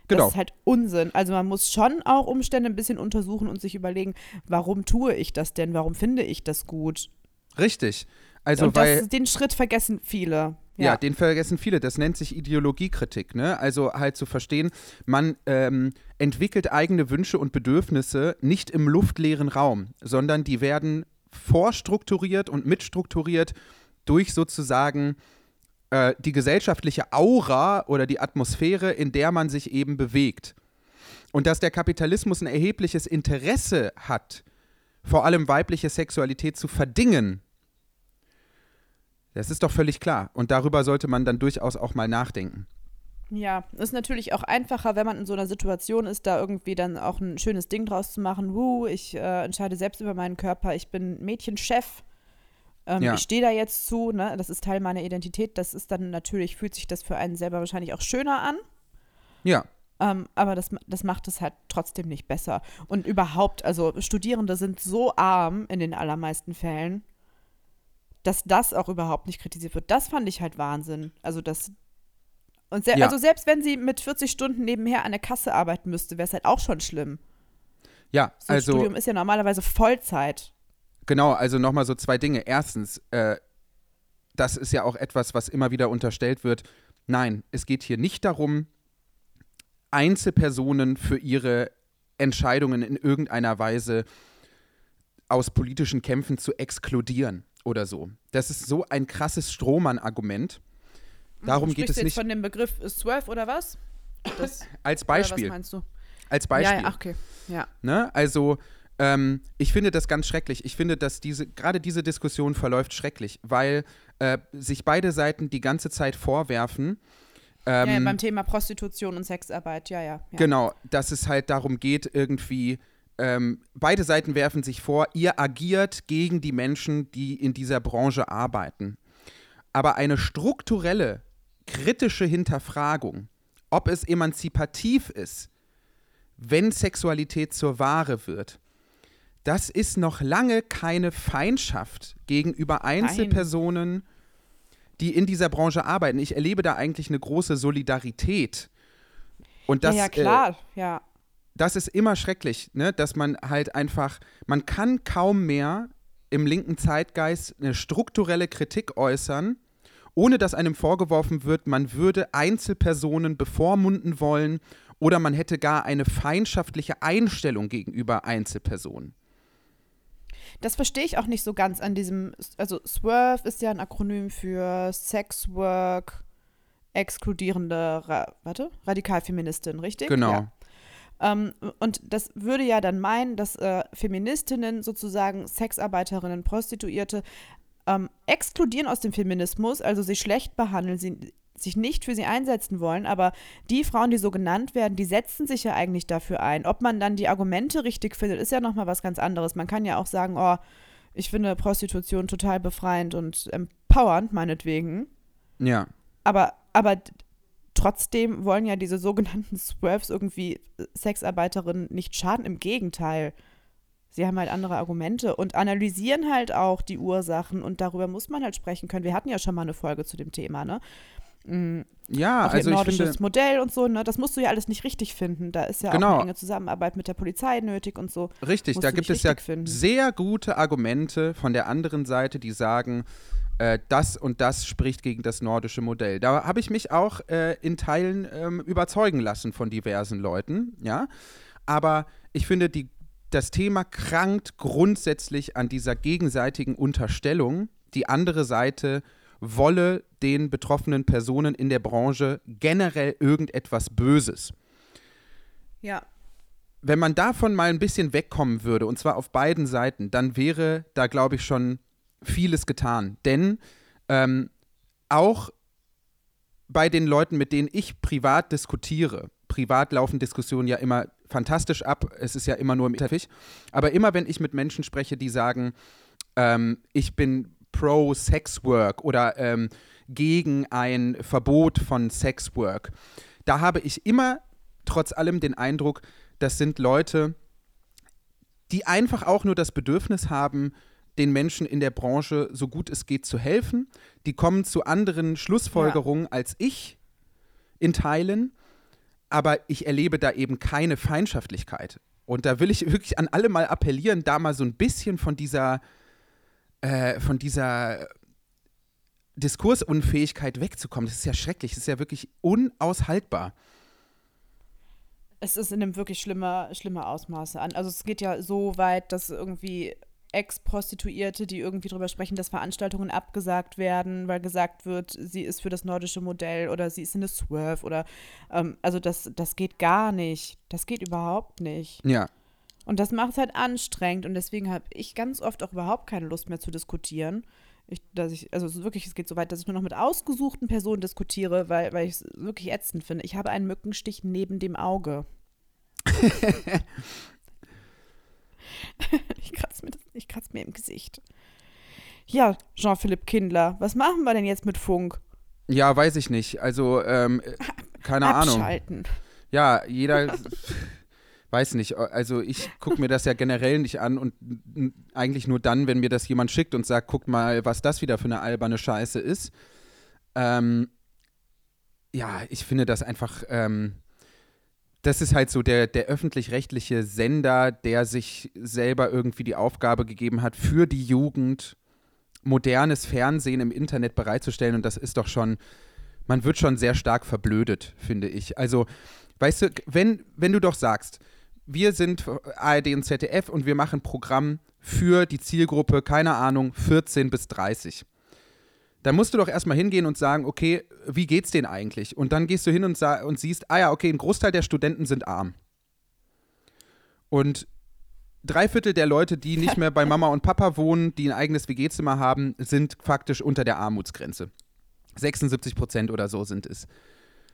Genau. Das ist halt Unsinn. Also man muss schon auch Umstände ein bisschen untersuchen und sich überlegen, warum tue ich das denn? Warum finde ich das gut? Richtig. Also, und weil. das, den Schritt vergessen viele. Ja. den vergessen viele. Das nennt sich Ideologiekritik. Ne? Also halt zu verstehen, man ähm, entwickelt eigene Wünsche und Bedürfnisse nicht im luftleeren Raum, sondern die werden vorstrukturiert und mitstrukturiert durch sozusagen äh, die gesellschaftliche Aura oder die Atmosphäre, in der man sich eben bewegt. Und dass der Kapitalismus ein erhebliches Interesse hat, vor allem weibliche Sexualität zu verdingen, das ist doch völlig klar. Und darüber sollte man dann durchaus auch mal nachdenken. Ja, ist natürlich auch einfacher, wenn man in so einer Situation ist, da irgendwie dann auch ein schönes Ding draus zu machen. Wuh, ich äh, entscheide selbst über meinen Körper, ich bin Mädchenchef. Ähm, ja. Ich stehe da jetzt zu, ne? das ist Teil meiner Identität. Das ist dann natürlich, fühlt sich das für einen selber wahrscheinlich auch schöner an. Ja. Ähm, aber das, das macht es halt trotzdem nicht besser. Und überhaupt, also Studierende sind so arm in den allermeisten Fällen dass das auch überhaupt nicht kritisiert wird. Das fand ich halt Wahnsinn. Also das und se ja. also selbst wenn sie mit 40 Stunden nebenher an der Kasse arbeiten müsste, wäre es halt auch schon schlimm. Ja, so also Studium ist ja normalerweise Vollzeit. Genau, also nochmal so zwei Dinge. Erstens, äh, das ist ja auch etwas, was immer wieder unterstellt wird. Nein, es geht hier nicht darum, Einzelpersonen für ihre Entscheidungen in irgendeiner Weise aus politischen Kämpfen zu exkludieren oder so. Das ist so ein krasses Strohmann-Argument. Darum geht es nicht. jetzt von dem Begriff Swerve oder was? Das, Als Beispiel. was meinst du? Als Beispiel. Ja, ja okay. Ja. Ne? Also, ähm, ich finde das ganz schrecklich. Ich finde, dass diese, gerade diese Diskussion verläuft schrecklich, weil äh, sich beide Seiten die ganze Zeit vorwerfen. Ähm, ja, beim Thema Prostitution und Sexarbeit, ja, ja, ja. Genau, dass es halt darum geht, irgendwie ähm, beide Seiten werfen sich vor, ihr agiert gegen die Menschen, die in dieser Branche arbeiten. Aber eine strukturelle, kritische Hinterfragung, ob es emanzipativ ist, wenn Sexualität zur Ware wird, das ist noch lange keine Feindschaft gegenüber Einzelpersonen, Nein. die in dieser Branche arbeiten. Ich erlebe da eigentlich eine große Solidarität. Und das, ja, ja klar, äh, ja das ist immer schrecklich, ne? dass man halt einfach, man kann kaum mehr im linken Zeitgeist eine strukturelle Kritik äußern, ohne dass einem vorgeworfen wird, man würde Einzelpersonen bevormunden wollen oder man hätte gar eine feindschaftliche Einstellung gegenüber Einzelpersonen. Das verstehe ich auch nicht so ganz an diesem, also SWERF ist ja ein Akronym für Sex Work exkludierende, Ra warte, Radikalfeministin, richtig? Genau. Ja. Ähm, und das würde ja dann meinen, dass äh, Feministinnen sozusagen Sexarbeiterinnen, Prostituierte ähm, exkludieren aus dem Feminismus, also sie schlecht behandeln, sie sich nicht für sie einsetzen wollen, aber die Frauen, die so genannt werden, die setzen sich ja eigentlich dafür ein. Ob man dann die Argumente richtig findet, ist ja nochmal was ganz anderes. Man kann ja auch sagen, oh, ich finde Prostitution total befreiend und empowernd, meinetwegen. Ja. Aber, aber trotzdem wollen ja diese sogenannten Swerves irgendwie Sexarbeiterinnen nicht schaden. Im Gegenteil. Sie haben halt andere Argumente und analysieren halt auch die Ursachen und darüber muss man halt sprechen können. Wir hatten ja schon mal eine Folge zu dem Thema, ne? Mhm. Ja, auch also nordisches ich finde, Modell und so, ne? Das musst du ja alles nicht richtig finden. Da ist ja genau. auch eine enge Zusammenarbeit mit der Polizei nötig und so. Richtig, da gibt es ja finden. sehr gute Argumente von der anderen Seite, die sagen, äh, das und das spricht gegen das nordische Modell. Da habe ich mich auch äh, in Teilen ähm, überzeugen lassen von diversen Leuten, ja. Aber ich finde, die, das Thema krankt grundsätzlich an dieser gegenseitigen Unterstellung, die andere Seite wolle den betroffenen Personen in der Branche generell irgendetwas Böses. Ja. Wenn man davon mal ein bisschen wegkommen würde, und zwar auf beiden Seiten, dann wäre da, glaube ich, schon vieles getan. Denn ähm, auch bei den Leuten, mit denen ich privat diskutiere, privat laufen Diskussionen ja immer fantastisch ab, es ist ja immer nur im Teppich, aber immer wenn ich mit Menschen spreche, die sagen, ähm, ich bin pro Sexwork oder ähm, gegen ein Verbot von Sexwork, da habe ich immer trotz allem den Eindruck, das sind Leute, die einfach auch nur das Bedürfnis haben, den Menschen in der Branche so gut es geht zu helfen. Die kommen zu anderen Schlussfolgerungen ja. als ich in Teilen, aber ich erlebe da eben keine Feindschaftlichkeit. Und da will ich wirklich an alle mal appellieren, da mal so ein bisschen von dieser, äh, von dieser Diskursunfähigkeit wegzukommen. Das ist ja schrecklich, das ist ja wirklich unaushaltbar. Es ist in einem wirklich schlimmer, schlimmer Ausmaße an. Also es geht ja so weit, dass irgendwie Ex-Prostituierte, die irgendwie darüber sprechen, dass Veranstaltungen abgesagt werden, weil gesagt wird, sie ist für das nordische Modell oder sie ist in eine Swerve oder ähm, also das, das geht gar nicht. Das geht überhaupt nicht. Ja. Und das macht es halt anstrengend und deswegen habe ich ganz oft auch überhaupt keine Lust mehr zu diskutieren. Ich, dass ich, also wirklich, es geht so weit, dass ich nur noch mit ausgesuchten Personen diskutiere, weil, weil ich es wirklich ätzend finde. Ich habe einen Mückenstich neben dem Auge. ich kratze mir, das- ich mir im Gesicht. Ja, Jean-Philippe Kindler, was machen wir denn jetzt mit Funk? Ja, weiß ich nicht. Also, ähm, äh, keine Ahnung. Abschalten. Ja, jeder weiß nicht. Also ich gucke mir das ja generell nicht an und eigentlich nur dann, wenn mir das jemand schickt und sagt, guck mal, was das wieder für eine alberne Scheiße ist. Ähm, ja, ich finde das einfach, ähm, das ist halt so der, der öffentlich-rechtliche Sender, der sich selber irgendwie die Aufgabe gegeben hat, für die Jugend modernes Fernsehen im Internet bereitzustellen und das ist doch schon, man wird schon sehr stark verblödet, finde ich. Also, weißt du, wenn, wenn du doch sagst, wir sind ARD und ZDF und wir machen Programm für die Zielgruppe, keine Ahnung, 14 bis 30. Dann musst du doch erstmal hingehen und sagen, okay, wie geht's denen eigentlich? Und dann gehst du hin und, und siehst, ah ja, okay, ein Großteil der Studenten sind arm. Und drei Viertel der Leute, die nicht mehr bei Mama und Papa wohnen, die ein eigenes WG-Zimmer haben, sind faktisch unter der Armutsgrenze. 76 Prozent oder so sind es.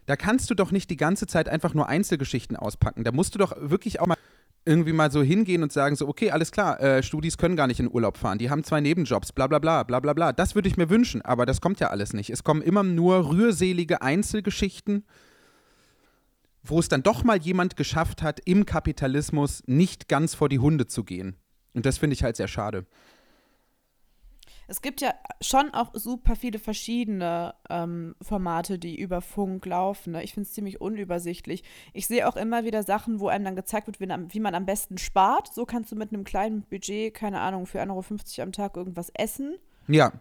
Da kannst du doch nicht die ganze Zeit einfach nur Einzelgeschichten auspacken. Da musst du doch wirklich auch mal irgendwie mal so hingehen und sagen so, okay, alles klar, äh, Studis können gar nicht in Urlaub fahren, die haben zwei Nebenjobs, bla bla bla, bla bla bla. Das würde ich mir wünschen, aber das kommt ja alles nicht. Es kommen immer nur rührselige Einzelgeschichten, wo es dann doch mal jemand geschafft hat, im Kapitalismus nicht ganz vor die Hunde zu gehen. Und das finde ich halt sehr schade. Es gibt ja schon auch super viele verschiedene ähm, Formate, die über Funk laufen. Ne? Ich finde es ziemlich unübersichtlich. Ich sehe auch immer wieder Sachen, wo einem dann gezeigt wird, wie, man- wie man am besten spart. So kannst du mit einem kleinen Budget, keine Ahnung, für 1,50 Euro am Tag irgendwas essen. Ja,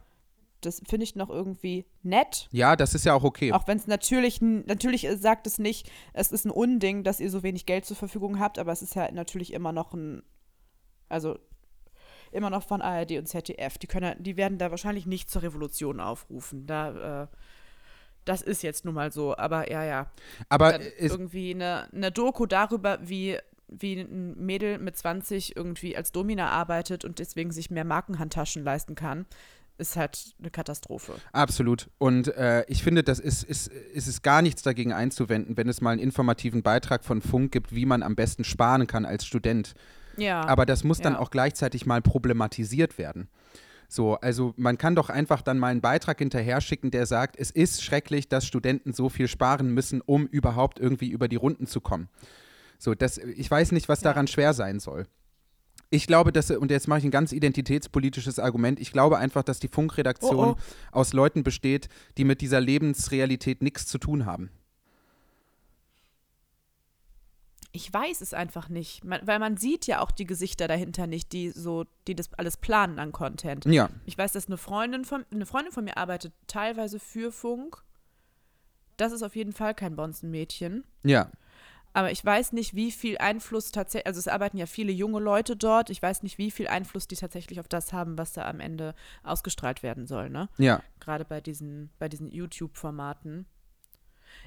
Das finde ich noch irgendwie nett. ja, das ist ja auch okay. Auch wenn es natürlich, natürlich äh, sagt es nicht, es ist ein Unding, dass ihr so wenig Geld zur Verfügung habt, aber es ist ja natürlich immer noch ein, also immer noch von ARD und ZDF. Die können, die werden da wahrscheinlich nicht zur Revolution aufrufen. Da, äh, das ist jetzt nun mal so. Aber ja, ja. Aber irgendwie eine, eine Doku darüber, wie wie ein Mädel mit 20 irgendwie als Domina arbeitet und deswegen sich mehr Markenhandtaschen leisten kann, ist halt eine Katastrophe. Absolut. Und äh, ich finde, das ist, ist, ist es gar nichts dagegen einzuwenden, wenn es mal einen informativen Beitrag von Funk gibt, wie man am besten sparen kann als Student. Ja. Aber das muss dann Ja. auch gleichzeitig mal problematisiert werden. So, also man kann doch einfach dann mal einen Beitrag hinterher schicken, der sagt, es ist schrecklich, dass Studenten so viel sparen müssen, um überhaupt irgendwie über die Runden zu kommen. So, das, ich weiß nicht, was Ja. daran schwer sein soll. Ich glaube, dass, und jetzt mache ich ein ganz identitätspolitisches Argument, ich glaube einfach, dass die Funkredaktion Oh, aus Leuten besteht, die mit dieser Lebensrealität nichts zu tun haben. Ich weiß es einfach nicht, man, weil man sieht ja auch die Gesichter dahinter nicht, die so, die das alles planen an Content. Ja, Ich weiß, dass eine Freundin von eine Freundin von mir arbeitet teilweise für Funk. Das ist auf jeden Fall kein Bonzenmädchen. ja. Aber ich weiß nicht, wie viel Einfluss tatsächlich, also es arbeiten ja viele junge Leute dort. Ich weiß nicht, wie viel Einfluss die tatsächlich auf das haben, was da am Ende ausgestrahlt werden soll, ne? Ja. Gerade bei diesen, bei diesen YouTube-Formaten.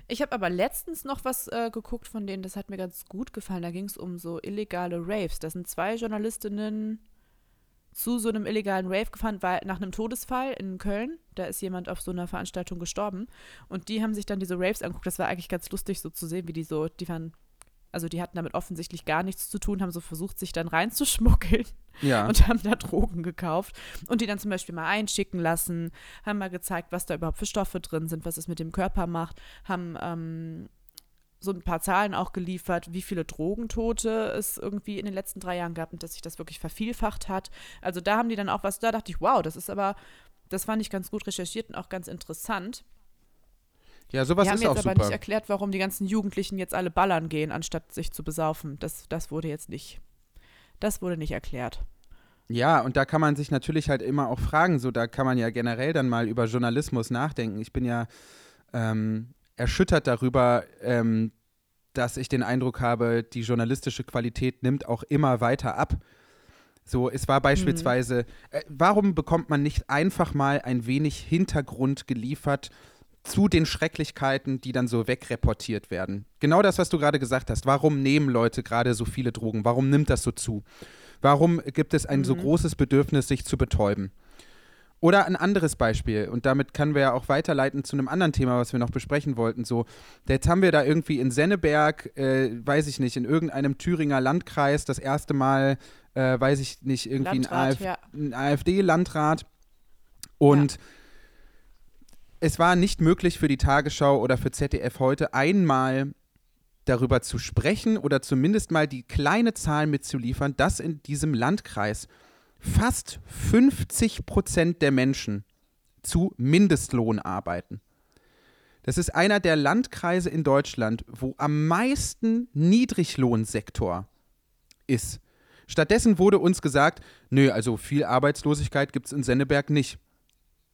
Ich habe aber letztens noch was äh, geguckt von denen, das hat mir ganz gut gefallen. Da ging es um so illegale Raves. Da sind zwei Journalistinnen zu so einem illegalen Rave gefahren, weil nach einem Todesfall in Köln, da ist jemand auf so einer Veranstaltung gestorben. Und die haben sich dann diese Raves angeguckt. Das war eigentlich ganz lustig, so zu sehen, wie die so, die waren, also die hatten damit offensichtlich gar nichts zu tun, haben so versucht, sich dann reinzuschmuggeln Ja. und haben da Drogen gekauft und die dann zum Beispiel mal einschicken lassen, haben mal gezeigt, was da überhaupt für Stoffe drin sind, was es mit dem Körper macht, haben ähm, so ein paar Zahlen auch geliefert, wie viele Drogentote es irgendwie in den letzten drei Jahren gab und dass sich das wirklich vervielfacht hat. Also da haben die dann auch was, da dachte ich, wow, das ist aber, das fand ich ganz gut recherchiert und auch ganz interessant. Ja, sowas die haben ist jetzt auch aber super. nicht erklärt, warum die ganzen Jugendlichen jetzt alle ballern gehen, anstatt sich zu besaufen. Das, das wurde jetzt nicht, das wurde nicht erklärt. Ja, und da kann man sich natürlich halt immer auch fragen, so da kann man ja generell dann mal über Journalismus nachdenken. Ich bin ja ähm, erschüttert darüber, ähm, dass ich den Eindruck habe, die journalistische Qualität nimmt auch immer weiter ab. So, es war beispielsweise, mhm. äh, warum bekommt man nicht einfach mal ein wenig Hintergrund geliefert zu den Schrecklichkeiten, die dann so wegreportiert werden? Genau das, was du gerade gesagt hast. Warum nehmen Leute gerade so viele Drogen? Warum nimmt das so zu? Warum gibt es ein mhm. so großes Bedürfnis, sich zu betäuben? Oder ein anderes Beispiel, und damit können wir ja auch weiterleiten zu einem anderen Thema, was wir noch besprechen wollten. So, jetzt haben wir da irgendwie in Senneberg, äh, weiß ich nicht, in irgendeinem Thüringer Landkreis das erste Mal, äh, weiß ich nicht, irgendwie Landrat, ein, AfD, ja. ein AfD-Landrat. Und ja. Es war nicht möglich für die Tagesschau oder für ZDF heute einmal darüber zu sprechen oder zumindest mal die kleine Zahl mitzuliefern, dass in diesem Landkreis fast 50 Prozent der Menschen zu Mindestlohn arbeiten. Das ist einer der Landkreise in Deutschland, wo am meisten Niedriglohnsektor ist. Stattdessen wurde uns gesagt, nö, also viel Arbeitslosigkeit gibt es in Senneberg nicht.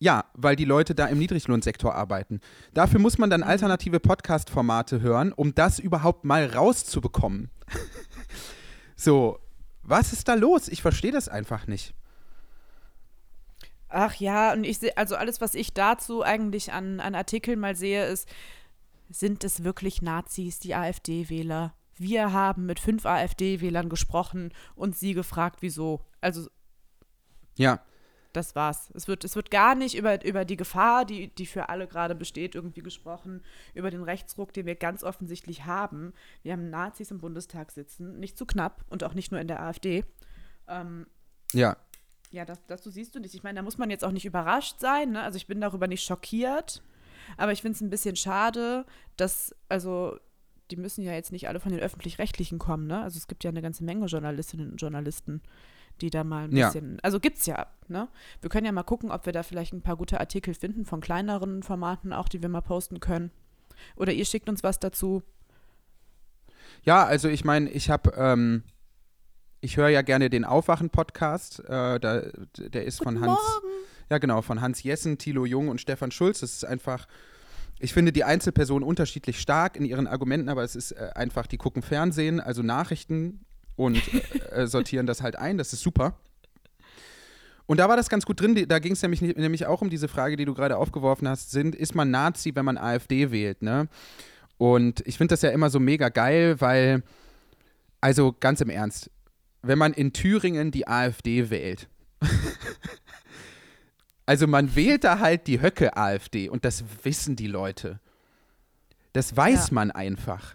Ja, weil die Leute da im Niedriglohnsektor arbeiten. Dafür muss man dann alternative Podcast-Formate hören, um das überhaupt mal rauszubekommen. so, was ist da los? Ich verstehe das einfach nicht. Ach ja, und ich sehe, also alles, was ich dazu eigentlich an, an Artikeln mal sehe, ist, sind es wirklich Nazis, die AfD-Wähler? Wir haben mit fünf AfD-Wählern gesprochen und sie gefragt, wieso. Also. Ja, das war's. Es wird, es wird gar nicht über, über die Gefahr, die, die für alle gerade besteht, irgendwie gesprochen, über den Rechtsruck, den wir ganz offensichtlich haben. Wir haben Nazis im Bundestag sitzen, nicht zu knapp und auch nicht nur in der AfD. Ähm, ja. Ja, das, dazu siehst du nicht. Ich meine, da muss man jetzt auch nicht überrascht sein. Ne? Also ich bin darüber nicht schockiert, aber ich finde es ein bisschen schade, dass, also die müssen ja jetzt nicht alle von den öffentlich-rechtlichen kommen. Ne? Also es gibt ja eine ganze Menge Journalistinnen und Journalisten die da mal ein bisschen, ja. also gibt's ja, ne? Wir können ja mal gucken, ob wir da vielleicht ein paar gute Artikel finden von kleineren Formaten auch, die wir mal posten können. Oder ihr schickt uns was dazu. Ja, also ich meine, ich habe, ähm, ich höre ja gerne den Aufwachen-Podcast. Äh, da, der ist Guten von Hans. Morgen. Ja, genau, von Hans Jessen, Thilo Jung und Stefan Schulz. Das ist einfach. Ich finde die Einzelpersonen unterschiedlich stark in ihren Argumenten, aber es ist äh, einfach, die gucken Fernsehen, also Nachrichten und äh, sortieren das halt ein. Das ist super. Und da war das ganz gut drin. Da ging es nämlich, nämlich auch um diese Frage, die du gerade aufgeworfen hast: sind, Ist man Nazi, wenn man AfD wählt? Ne? Und ich finde das ja immer so mega geil, weil, also ganz im Ernst, wenn man in Thüringen die AfD wählt, also man wählt da halt die Höcke-AfD und das wissen die Leute. Das weiß ja. man einfach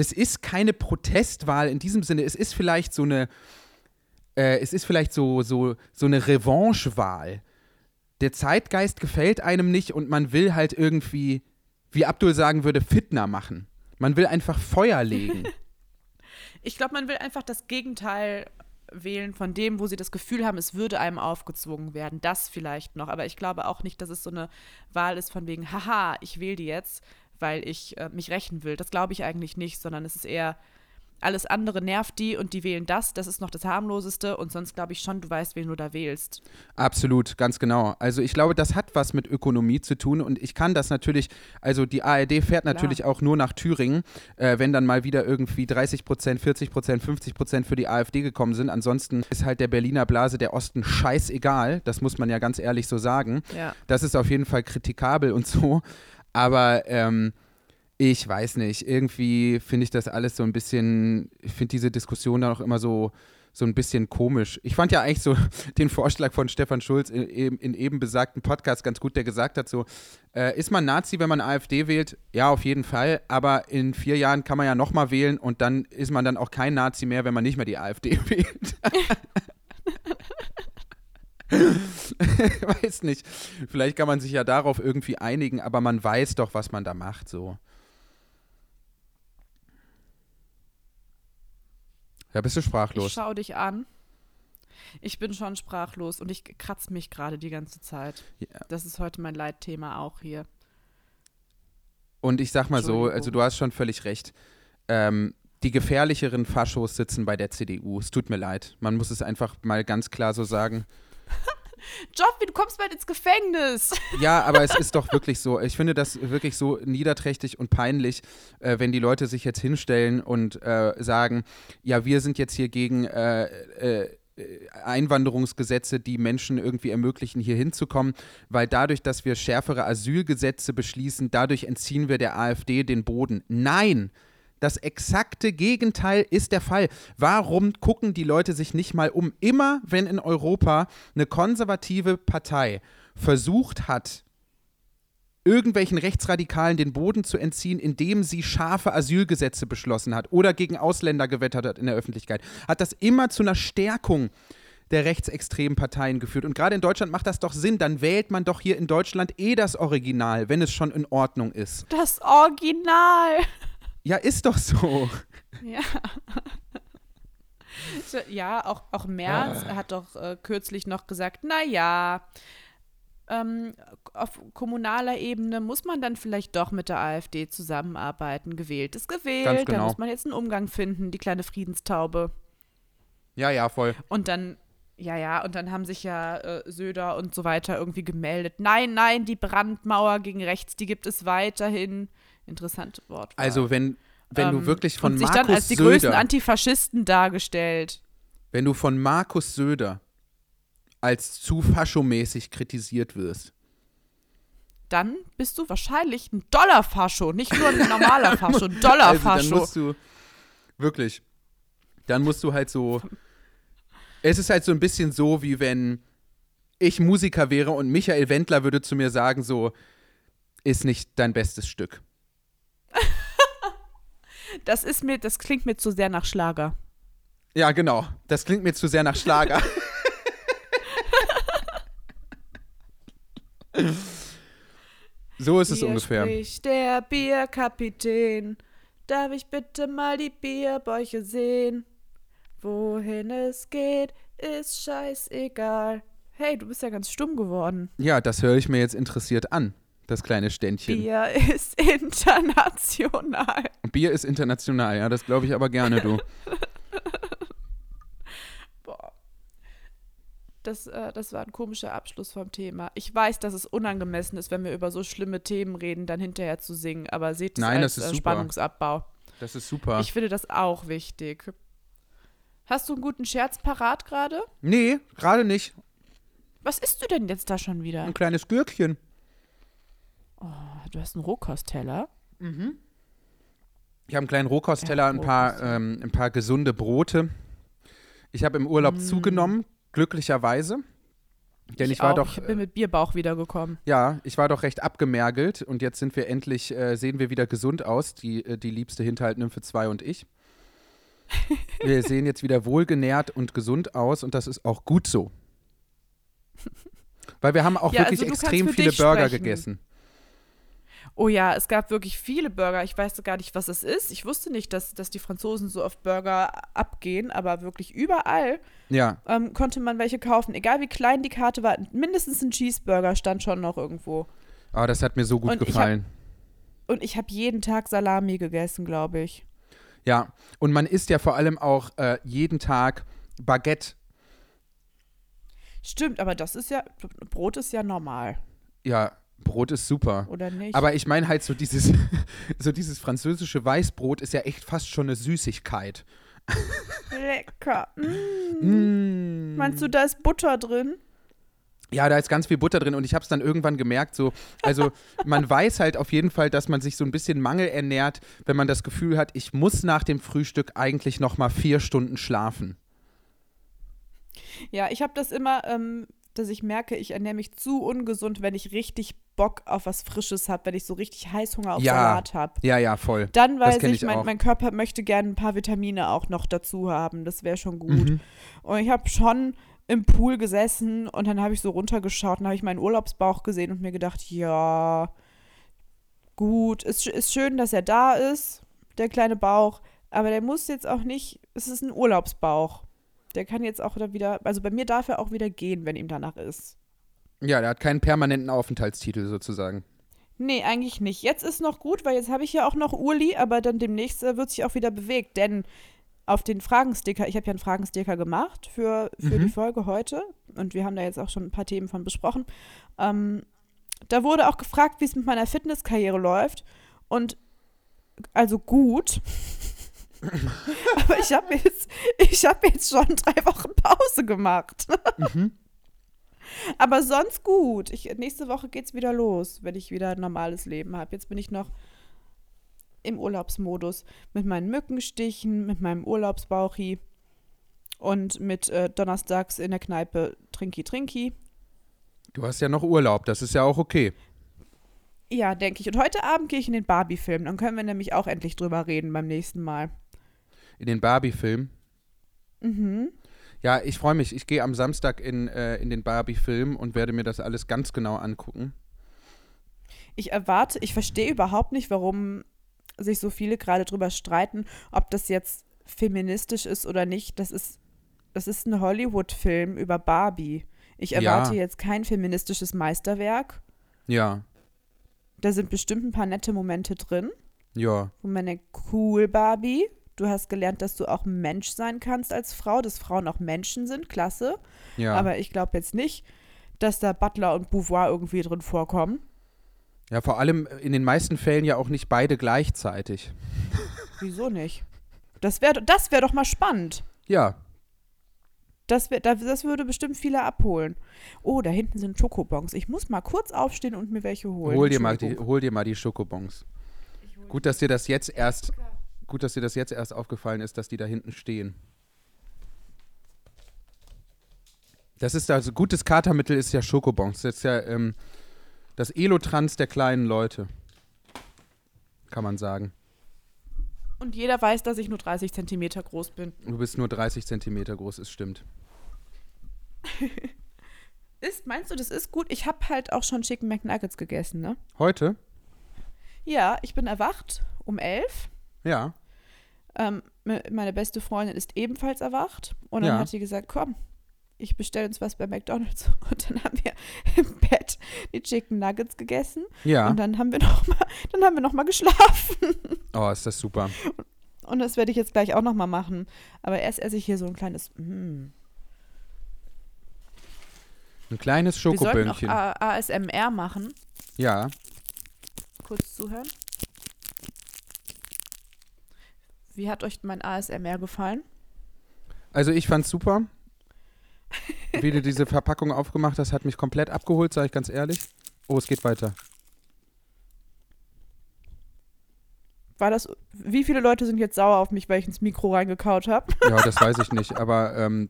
das ist keine Protestwahl in diesem Sinne. Es ist vielleicht so eine, äh, es ist vielleicht so, so, so eine Revanchewahl. Der Zeitgeist gefällt einem nicht und man will halt irgendwie, wie Abdul sagen würde, Fitner machen. Man will einfach Feuer legen. ich glaube, man will einfach das Gegenteil wählen von dem, wo sie das Gefühl haben, es würde einem aufgezwungen werden. Das vielleicht noch. Aber ich glaube auch nicht, dass es so eine Wahl ist von wegen, haha, ich wähle die jetzt, weil ich äh, mich rächen will. Das glaube ich eigentlich nicht, sondern es ist eher, alles andere nervt die und die wählen das. Das ist noch das harmloseste und sonst glaube ich schon, du weißt, wen du da wählst. Absolut, ganz genau. Also ich glaube, das hat was mit Ökonomie zu tun und ich kann das natürlich, also die ARD fährt natürlich Klar. auch nur nach Thüringen, äh, wenn dann mal wieder irgendwie 30 Prozent, 40 Prozent, 50 Prozent für die AfD gekommen sind. Ansonsten ist halt der Berliner Blase der Osten scheißegal. Das muss man ja ganz ehrlich so sagen. Ja. Das ist auf jeden Fall kritikabel und so. Aber ähm, ich weiß nicht, irgendwie finde ich das alles so ein bisschen, ich finde diese Diskussion dann auch immer so, so ein bisschen komisch. Ich fand ja eigentlich so den Vorschlag von Stefan Schulz in, in eben besagten Podcast ganz gut, der gesagt hat, so, äh, ist man Nazi, wenn man AfD wählt? Ja, auf jeden Fall, aber in vier Jahren kann man ja nochmal wählen und dann ist man dann auch kein Nazi mehr, wenn man nicht mehr die AfD wählt. weiß nicht. Vielleicht kann man sich ja darauf irgendwie einigen, aber man weiß doch, was man da macht, so. Ja, bist du sprachlos? Ich schau dich an. Ich bin schon sprachlos und ich kratze mich gerade die ganze Zeit. Ja. Das ist heute mein Leitthema auch hier. Und ich sag mal so, also du hast schon völlig recht. Ähm, die gefährlicheren Faschos sitzen bei der CDU. Es tut mir leid. Man muss es einfach mal ganz klar so sagen. Joffi, du kommst bald ins Gefängnis. Ja, aber es ist doch wirklich so. Ich finde das wirklich so niederträchtig und peinlich, äh, wenn die Leute sich jetzt hinstellen und äh, sagen, ja, wir sind jetzt hier gegen äh, äh Einwanderungsgesetze, die Menschen irgendwie ermöglichen, hier hinzukommen, weil dadurch, dass wir schärfere Asylgesetze beschließen, dadurch entziehen wir der AfD den Boden. Nein! Das exakte Gegenteil ist der Fall. Warum gucken die Leute sich nicht mal um? Immer wenn in Europa eine konservative Partei versucht hat, irgendwelchen Rechtsradikalen den Boden zu entziehen, indem sie scharfe Asylgesetze beschlossen hat oder gegen Ausländer gewettert hat in der Öffentlichkeit, hat das immer zu einer Stärkung der rechtsextremen Parteien geführt. Und gerade in Deutschland macht das doch Sinn. Dann wählt man doch hier in Deutschland eh das Original, wenn es schon in Ordnung ist. Das Original. Ja, ist doch so. Ja. ja, auch, auch Merz Ah. hat doch äh, kürzlich noch gesagt, naja, ähm, auf kommunaler Ebene muss man dann vielleicht doch mit der AfD zusammenarbeiten. Gewählt ist gewählt, Ganz da genau. muss man jetzt einen Umgang finden, die kleine Friedenstaube. Ja, ja, voll. Und dann, ja, ja, und dann haben sich ja äh, Söder und so weiter irgendwie gemeldet. Nein, nein, die Brandmauer gegen rechts, die gibt es weiterhin. Interessante Wort. Also wenn, wenn du wirklich von und sich Markus dann als die größten Söder, Antifaschisten dargestellt. wenn du von Markus Söder als zu faschomäßig kritisiert wirst, Dann bist du wahrscheinlich ein Dollarfascho, nicht nur ein normaler Fascho, ein also dann Dollarfascho. musst du wirklich, dann musst du halt so, es ist halt so ein bisschen so, wie wenn ich Musiker wäre und Michael Wendler würde zu mir sagen so, ist nicht dein bestes Stück. das ist mir, das klingt mir zu sehr nach Schlager. Ja, genau. Das klingt mir zu sehr nach Schlager. so ist es Hier ungefähr. spricht der Bierkapitän. Darf ich bitte mal die Bierbäuche sehen? Wohin es geht, ist scheißegal. Hey, du bist ja ganz stumm geworden. Ja, das höre ich mir jetzt interessiert an, das kleine Ständchen. Bier, ist international. Bier ist international, ja, das glaube ich aber gerne, du. Boah. Das, äh, das war ein komischer Abschluss vom Thema. Ich weiß, dass es unangemessen ist, wenn wir über so schlimme Themen reden, dann hinterher zu singen, aber seht es Nein, als das ist äh. Spannungsabbau. Das ist super. Ich finde das auch wichtig. Hast du einen guten Scherz parat gerade? nee, gerade nicht. Was isst du denn jetzt da schon wieder? Ein kleines Gürkchen. Du hast einen Rohkostteller. Ich habe einen kleinen Rohkostteller, ein paar, ähm, ein paar gesunde Brote. Ich habe im Urlaub zugenommen, glücklicherweise. Denn ich, ich war auch. doch, Ich bin mit Bierbauch wiedergekommen. ja, ich war doch recht abgemergelt und jetzt sind wir endlich, äh, sehen wir wieder gesund aus, die, äh, die liebste Hinterhaltnymphe 2 und ich. Wir sehen jetzt wieder wohlgenährt und gesund aus und das ist auch gut so. Weil wir haben auch Ja, wirklich also extrem viele Burger sprechen. gegessen. Oh ja, es gab wirklich viele Burger. Ich weiß gar nicht, was es ist. Ich wusste nicht, dass, dass die Franzosen so auf Burger abgehen, aber wirklich überall Ja, ähm, konnte man welche kaufen. Egal wie klein die Karte war, mindestens ein Cheeseburger stand schon noch irgendwo. aber das hat mir so gut Und ich hab- gefallen. Und ich habe jeden Tag Salami gegessen, glaube ich. Ja, und man isst ja vor allem auch äh, jeden Tag Baguette. Stimmt, aber das ist ja, Brot ist ja normal, Ja, Brot ist super. oder nicht? Aber ich meine halt so dieses, so dieses französische Weißbrot ist ja echt fast schon eine Süßigkeit. Lecker. Mm. Mm. Meinst du, da ist Butter drin? Ja, da ist ganz viel Butter drin und ich habe es dann irgendwann gemerkt, so, also man weiß halt auf jeden Fall, dass man sich so ein bisschen Mangel ernährt, wenn man das Gefühl hat, ich muss nach dem Frühstück eigentlich noch mal vier Stunden schlafen. Ja, ich habe das immer, ähm, dass ich merke, ich ernähre mich zu ungesund, wenn ich richtig Bock auf was Frisches habe, wenn ich so richtig Heißhunger auf Ja. Salat habe. Ja, ja, voll. Dann weiß ich, ich mein, mein Körper möchte gerne ein paar Vitamine auch noch dazu haben. Das wäre schon gut. Mhm. Und ich habe schon im Pool gesessen und dann habe ich so runtergeschaut und habe ich meinen Urlaubsbauch gesehen und mir gedacht, ja, gut, ist, ist schön, dass er da ist, der kleine Bauch, aber der muss jetzt auch nicht, es ist ein Urlaubsbauch. Der kann jetzt auch wieder, also bei mir darf er auch wieder gehen, wenn ihm danach ist. Ja, der hat keinen permanenten Aufenthaltstitel sozusagen. Nee, eigentlich nicht. Jetzt ist noch gut, weil jetzt habe ich ja auch noch Urli, aber dann demnächst äh, wird sich auch wieder bewegt, denn auf den Fragensticker, ich habe ja einen Fragensticker gemacht für, für Mhm. die Folge heute und wir haben da jetzt auch schon ein paar Themen von besprochen. Ähm, da wurde auch gefragt, wie es mit meiner Fitnesskarriere läuft und also gut. aber ich habe jetzt, ich habe jetzt schon drei Wochen Pause gemacht. Mhm. Aber sonst gut. Ich, nächste Woche geht's wieder los, wenn ich wieder ein normales Leben habe. Jetzt bin ich noch im Urlaubsmodus mit meinen Mückenstichen, mit meinem Urlaubsbauchi und mit äh, donnerstags in der Kneipe Trinki Trinki. Du hast ja noch Urlaub, das ist ja auch okay. Ja, denke ich. Und heute Abend gehe ich in den Barbie-Film. Dann können wir nämlich auch endlich drüber reden beim nächsten Mal. In den Barbie-Film. Mhm. Ja, ich freue mich. Ich gehe am Samstag in, äh, in den Barbie-Film und werde mir das alles ganz genau angucken. Ich erwarte, ich verstehe überhaupt nicht, warum sich so viele gerade drüber streiten, ob das jetzt feministisch ist oder nicht. Das ist, das ist ein Hollywood-Film über Barbie. Ich Ja. erwarte jetzt kein feministisches Meisterwerk. Ja, Da sind bestimmt ein paar nette Momente drin, ja. wo man denkt, cool, Barbie. Du hast gelernt, dass du auch Mensch sein kannst als Frau, dass Frauen auch Menschen sind, klasse. Ja. Aber ich glaube jetzt nicht, dass da Butler und Beauvoir irgendwie drin vorkommen. ja, vor allem in den meisten Fällen ja auch nicht beide gleichzeitig. Wieso nicht? Das wäre das wär doch mal spannend. Ja, Das, wär, das, würde bestimmt viele abholen. Oh, da hinten sind Schokobons. Ich muss mal kurz aufstehen und mir welche holen. hol dir, mal die, hol dir mal die Schokobons. Gut, dass dir das jetzt erst, gut, dass dir das jetzt erst aufgefallen ist, dass die da hinten stehen. Das ist also gutes Katermittel ist ja Schokobons. Das ist ja ähm, das Elotrans der kleinen Leute. Kann man sagen. Und jeder weiß, dass ich nur 30 Zentimeter groß bin. Du bist nur 30 Zentimeter groß, es stimmt. Ist, meinst du, das ist gut? Ich habe halt auch schon Chicken McNuggets gegessen, ne? Heute? Ja, ich bin erwacht um elf. Ja. Ähm, me- meine beste Freundin ist ebenfalls erwacht. Und dann Ja. hat sie gesagt, komm, ich bestelle uns was bei McDonalds. Und dann haben wir im Bett die Chicken Nuggets gegessen. Ja. Und dann haben wir noch mal, dann haben wir noch mal geschlafen. Oh, ist das super. Und das werde ich jetzt gleich auch noch mal machen. Aber erst esse ich hier so ein kleines. Mm. Ein kleines Wir sollten auch ASMR machen. Ja. Kurz zuhören. Wie hat euch mein ASMR gefallen? Also ich fand's super. Wie du diese Verpackung aufgemacht hast, hat mich komplett abgeholt, sage ich ganz ehrlich. Oh, es geht weiter. War das. Wie viele Leute sind jetzt sauer auf mich, weil ich ins Mikro reingekaut habe? Ja, das weiß ich nicht, aber ähm,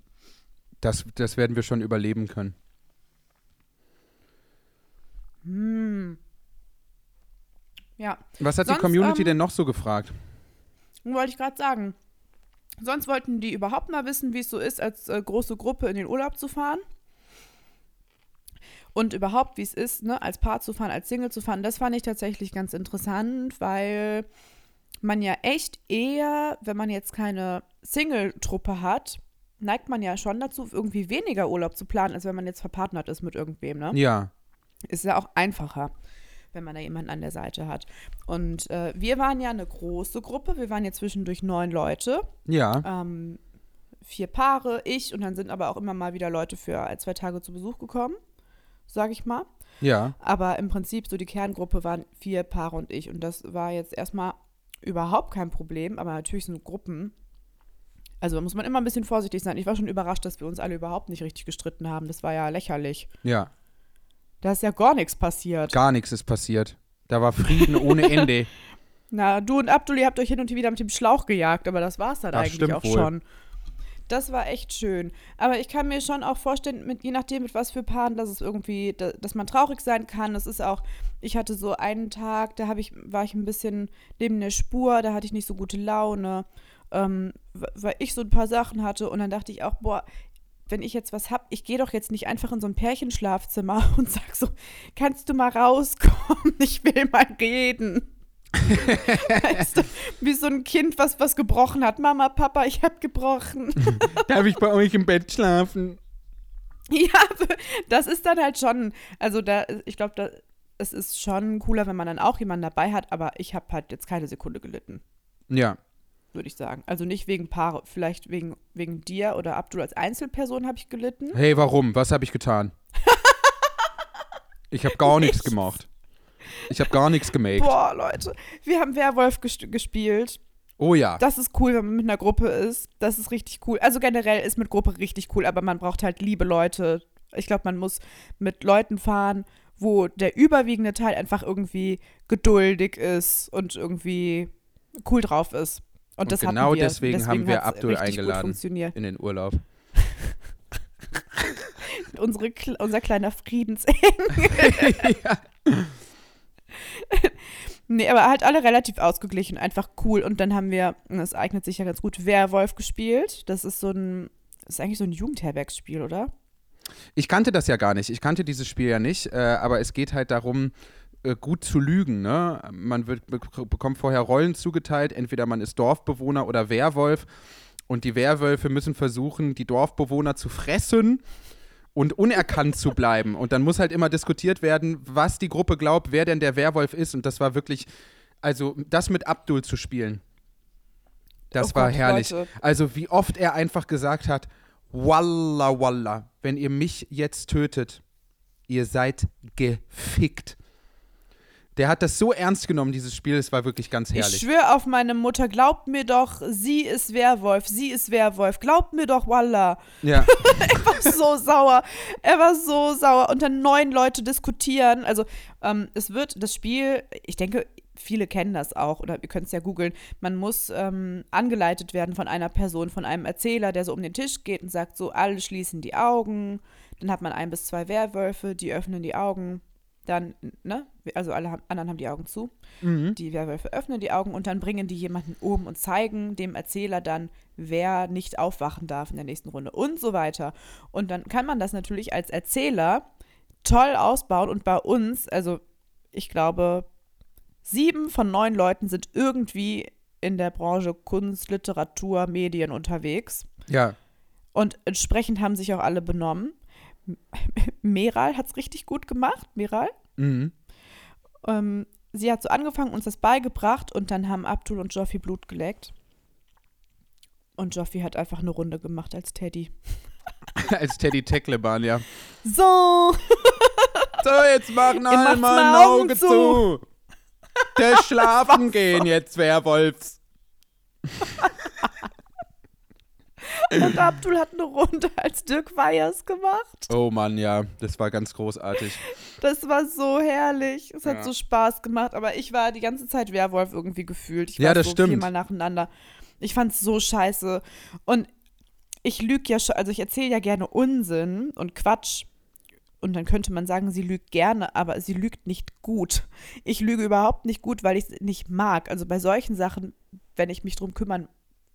das, das werden wir schon überleben können. Hm. Ja, Was hat Sonst, die Community ähm, denn noch so gefragt? Wollte ich gerade sagen. Sonst wollten die überhaupt mal wissen, wie es so ist, als äh, große Gruppe in den Urlaub zu fahren. Und überhaupt, wie es ist, ne, als Paar zu fahren, als Single zu fahren. Das fand ich tatsächlich ganz interessant, weil man ja echt eher, wenn man jetzt keine Single-Truppe hat, neigt man ja schon dazu, irgendwie weniger Urlaub zu planen, als wenn man jetzt verpartnert ist mit irgendwem, ne? Ja, ist ja auch einfacher, wenn man da jemanden an der Seite hat. Und äh, wir waren ja eine große Gruppe. Wir waren ja zwischendurch neun Leute, ja, ähm, vier Paare, ich und dann sind aber auch immer mal wieder Leute für ein, zwei Tage zu Besuch gekommen, sage ich mal. ja. Aber im Prinzip so die Kerngruppe waren vier Paare und ich und das war jetzt erstmal überhaupt kein Problem. Aber natürlich sind Gruppen. Also da muss man immer ein bisschen vorsichtig sein. Ich war schon überrascht, dass wir uns alle überhaupt nicht richtig gestritten haben. Das war ja lächerlich. Ja, Da ist ja gar nichts passiert. gar nichts ist passiert. Da war Frieden ohne Ende. Na, du und Abdul, ihr habt euch hin und wieder mit dem Schlauch gejagt, aber das war's dann Das eigentlich auch wohl. schon. Das war echt schön. Aber ich kann mir schon auch vorstellen, mit, je nachdem, mit was für Paaren, dass es irgendwie, da, dass man traurig sein kann. Das ist auch, ich hatte so einen Tag, da ich, war ich ein bisschen neben der Spur, da hatte ich nicht so gute Laune, ähm, weil ich so ein paar Sachen hatte und dann dachte ich auch, boah, wenn ich jetzt was hab, ich gehe doch jetzt nicht einfach in so ein Pärchenschlafzimmer und sag so, kannst du mal rauskommen? Ich will mal reden. weißt du, wie so ein Kind, was was gebrochen hat. Mama, Papa, ich hab gebrochen. Darf ich bei euch im Bett schlafen? ja, das ist dann halt schon, also da, ich glaube, da, es ist schon cooler, wenn man dann auch jemanden dabei hat, aber ich habe halt jetzt keine Sekunde gelitten, Ja. Würde ich sagen. Also nicht wegen Paare, vielleicht wegen, wegen dir oder Abdul als Einzelperson habe ich gelitten. Hey, warum? Was habe ich getan? ich habe gar nichts gemacht. Ich habe gar nichts gemaked. Boah, Leute, wir haben Werwolf ges- gespielt. Oh ja. Das ist cool, wenn man mit einer Gruppe ist. Das ist richtig cool. Also generell ist mit Gruppe richtig cool, aber man braucht halt liebe Leute. Ich glaube, man muss mit Leuten fahren, wo der überwiegende Teil einfach irgendwie geduldig ist und irgendwie cool drauf ist. Und, Und genau wir. deswegen haben wir Abdul eingeladen. In den Urlaub. Unsere, unser kleiner Friedensengel. Nee, aber halt alle relativ ausgeglichen, einfach cool. Und dann haben wir, das eignet sich ja ganz gut, Werwolf gespielt. Das ist so ein, das ist eigentlich so ein Jugendherbergsspiel, oder? Ich kannte das ja gar nicht. Ich kannte dieses Spiel ja nicht, äh, aber es geht halt darum, äh, gut zu lügen. Ne? Man wird, bek- bekommt vorher Rollen zugeteilt, entweder man ist Dorfbewohner oder Werwolf. Und die Werwölfe müssen versuchen, die Dorfbewohner zu fressen und unerkannt zu bleiben. Und dann muss halt immer diskutiert werden, was die Gruppe glaubt, wer denn der Werwolf ist. Und das war wirklich, also das mit Abdul zu spielen, das Oh war Gott, herrlich. Leute. Also wie oft er einfach gesagt hat, Walla Walla, wenn ihr mich jetzt tötet, ihr seid gefickt. Der hat das so ernst genommen, dieses Spiel, es war wirklich ganz Ich herrlich. schwöre auf meine Mutter, glaubt mir doch, sie ist Werwolf, sie ist Werwolf, glaubt mir doch, Wallah. Ja, Er war so sauer. Er war so sauer. Und dann neun Leute diskutieren. Also, ähm, es wird das Spiel, ich denke, viele kennen das auch, oder ihr könnt es ja googeln. Man muss ähm, angeleitet werden von einer Person, von einem Erzähler, der so um den Tisch geht und sagt: So, alle schließen die Augen. Dann hat man ein bis zwei Werwölfe, die öffnen die Augen. Dann, ne? Also alle haben, anderen haben die Augen zu. Die Werwölfe öffnen die Augen und dann bringen die jemanden um und zeigen dem Erzähler dann, wer nicht aufwachen darf in der nächsten Runde und so weiter. Und dann kann man das natürlich als Erzähler toll ausbauen und bei uns, also ich glaube, sieben von neun Leuten sind irgendwie in der Branche Kunst, Literatur, Medien unterwegs. ja. Und entsprechend haben sich auch alle benommen. Meral hat es richtig gut gemacht, Meral. Mhm. Ähm, sie hat so angefangen, uns das beigebracht und dann haben Abdul und Joffi Blut geleckt. Und Joffi hat einfach eine Runde gemacht als Teddy. Als Teddy Teckleban, ja. So! So, jetzt machen alle mal ein Auge zu. zu. Der schlafen gehen jetzt, Werwolfs. Und Abdul hat eine Runde als Dirk Weyers gemacht. Oh Mann, ja, das war ganz großartig. Das war so herrlich. Es hat Ja. so Spaß gemacht, aber ich war die ganze Zeit Werwolf irgendwie gefühlt. Ich Ja, war das so stimmt. viermal nacheinander. Ich fand's so scheiße. Und ich lüge ja schon, also ich erzähle ja gerne Unsinn und Quatsch. Und dann könnte man sagen, sie lügt gerne, aber sie lügt nicht gut. Ich lüge überhaupt nicht gut, weil ich es nicht mag. Also bei solchen Sachen, wenn ich mich drum kümmern,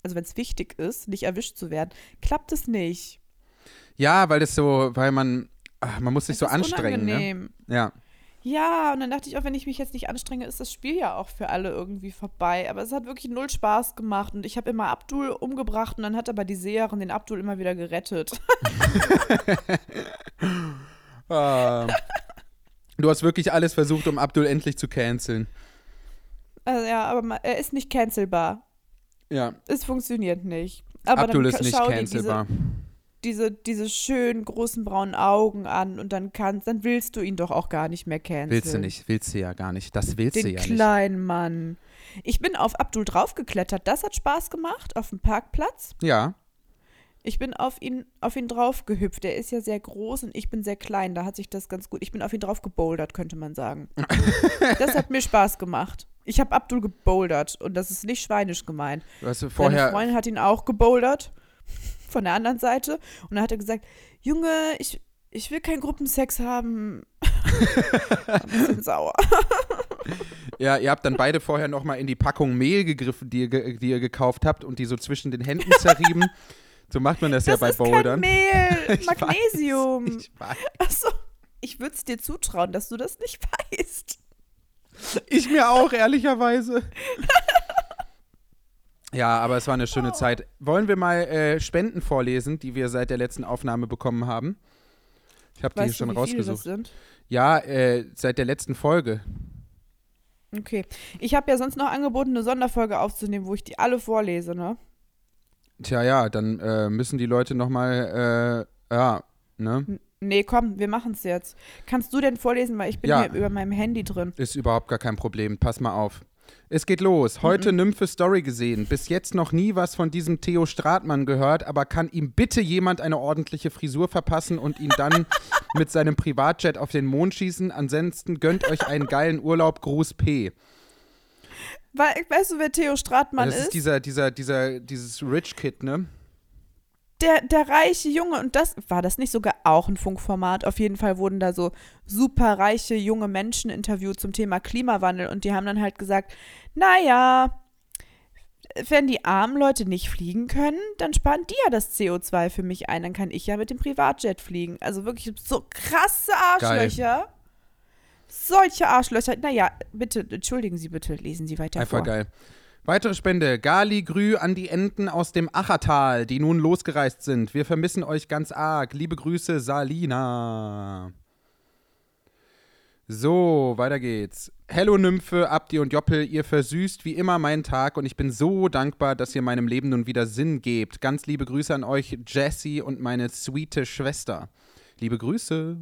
also wenn es wichtig ist, nicht erwischt zu werden, klappt es nicht. Ja, weil das so, weil man, ach, man muss sich Es so ist anstrengen, ne? unangenehm. Ja. Ja, und dann dachte ich auch, wenn ich mich jetzt nicht anstrenge, ist das Spiel ja auch für alle irgendwie vorbei. Aber es hat wirklich null Spaß gemacht und ich habe immer Abdul umgebracht und dann hat aber die Seherin den Abdul immer wieder gerettet. Ah. Du hast wirklich alles versucht, um Abdul endlich zu canceln. Also ja, aber er ist nicht cancelbar. Ja, Es funktioniert nicht. Aber Abdul dann ist nicht cancelbar. Diese, diese, diese schönen großen braunen Augen an und dann kannst, dann willst du ihn doch auch gar nicht mehr canceln. Willst du nicht, willst du ja gar nicht. Das willst du Den ja nicht. kleinen Mann. Ich bin auf Abdul draufgeklettert. Das hat Spaß gemacht auf dem Parkplatz. Ja, Ich bin auf ihn, auf ihn drauf gehüpft. Er ist ja sehr groß und ich bin sehr klein. Da hat sich das ganz gut. Ich bin auf ihn drauf gebouldert, könnte man sagen. das hat mir Spaß gemacht. Ich habe Abdul gebouldert und das ist nicht schweinisch gemeint. du hast Seine vorher. Freundin hat ihn auch gebouldert von der anderen Seite und dann hat er gesagt, Junge, ich, ich will keinen Gruppensex haben. Ein bisschen sauer. Ja, ihr habt dann beide vorher nochmal in die Packung Mehl gegriffen, die ihr, die ihr gekauft habt und die so zwischen den Händen zerrieben. So macht man das, ja Das bei ist Bouldern. kein Mehl, Magnesium. Ich weiß. Achso, ich würde es dir zutrauen, dass du das nicht weißt. Ich mir auch, ehrlicherweise. Ja, aber es war eine schöne Zeit. Wollen wir mal äh, Spenden vorlesen, die wir seit der letzten Aufnahme bekommen haben? Ich habe die hier schon rausgesucht. sind? Ja, äh, seit der letzten Folge. Okay. Ich habe ja sonst noch angeboten, eine Sonderfolge aufzunehmen, wo ich die alle vorlese, ne? Tja, ja, dann äh, müssen die Leute nochmal, äh, ja, ne? Nee, komm, wir machen es jetzt. Kannst du denn vorlesen, weil ich bin Ja. hier über meinem Handy drin. Ist überhaupt gar kein Problem. Pass mal auf. Es geht los. Heute Nymphe Story gesehen. Bis jetzt noch nie was von diesem Theo Stratmann gehört, aber kann ihm bitte jemand eine ordentliche Frisur verpassen und ihn dann mit seinem Privatjet auf den Mond schießen? Ansonsten gönnt euch einen geilen Urlaub. Gruß P. Weil, weißt du, wer Theo Stratmann das ist ist? dieser, dieser, dieser, dieses Rich Kid, ne? der, der reiche Junge. Und das, war das nicht sogar auch ein Funkformat? Auf jeden Fall wurden da so super reiche junge Menschen interviewt zum Thema Klimawandel. Und die haben dann halt gesagt, naja, wenn die armen Leute nicht fliegen können, dann sparen die ja das CO2 für mich ein. Dann kann ich ja mit dem Privatjet fliegen. Also wirklich so krasse Arschlöcher. Solche Arschlöcher. Naja, bitte, entschuldigen Sie bitte, lesen Sie weiter Einfach vor. geil. Weitere Spende. Gali Grü an die Enten aus dem Achertal, die nun losgereist sind. Wir vermissen euch ganz arg. Liebe Grüße, Salina. So, weiter geht's. Hello Nymphe, Abdi und Joppel, ihr versüßt wie immer meinen Tag und ich bin so dankbar, dass ihr meinem Leben nun wieder Sinn gebt. Ganz liebe Grüße an euch, Jessie und meine sweete Schwester. Liebe Grüße.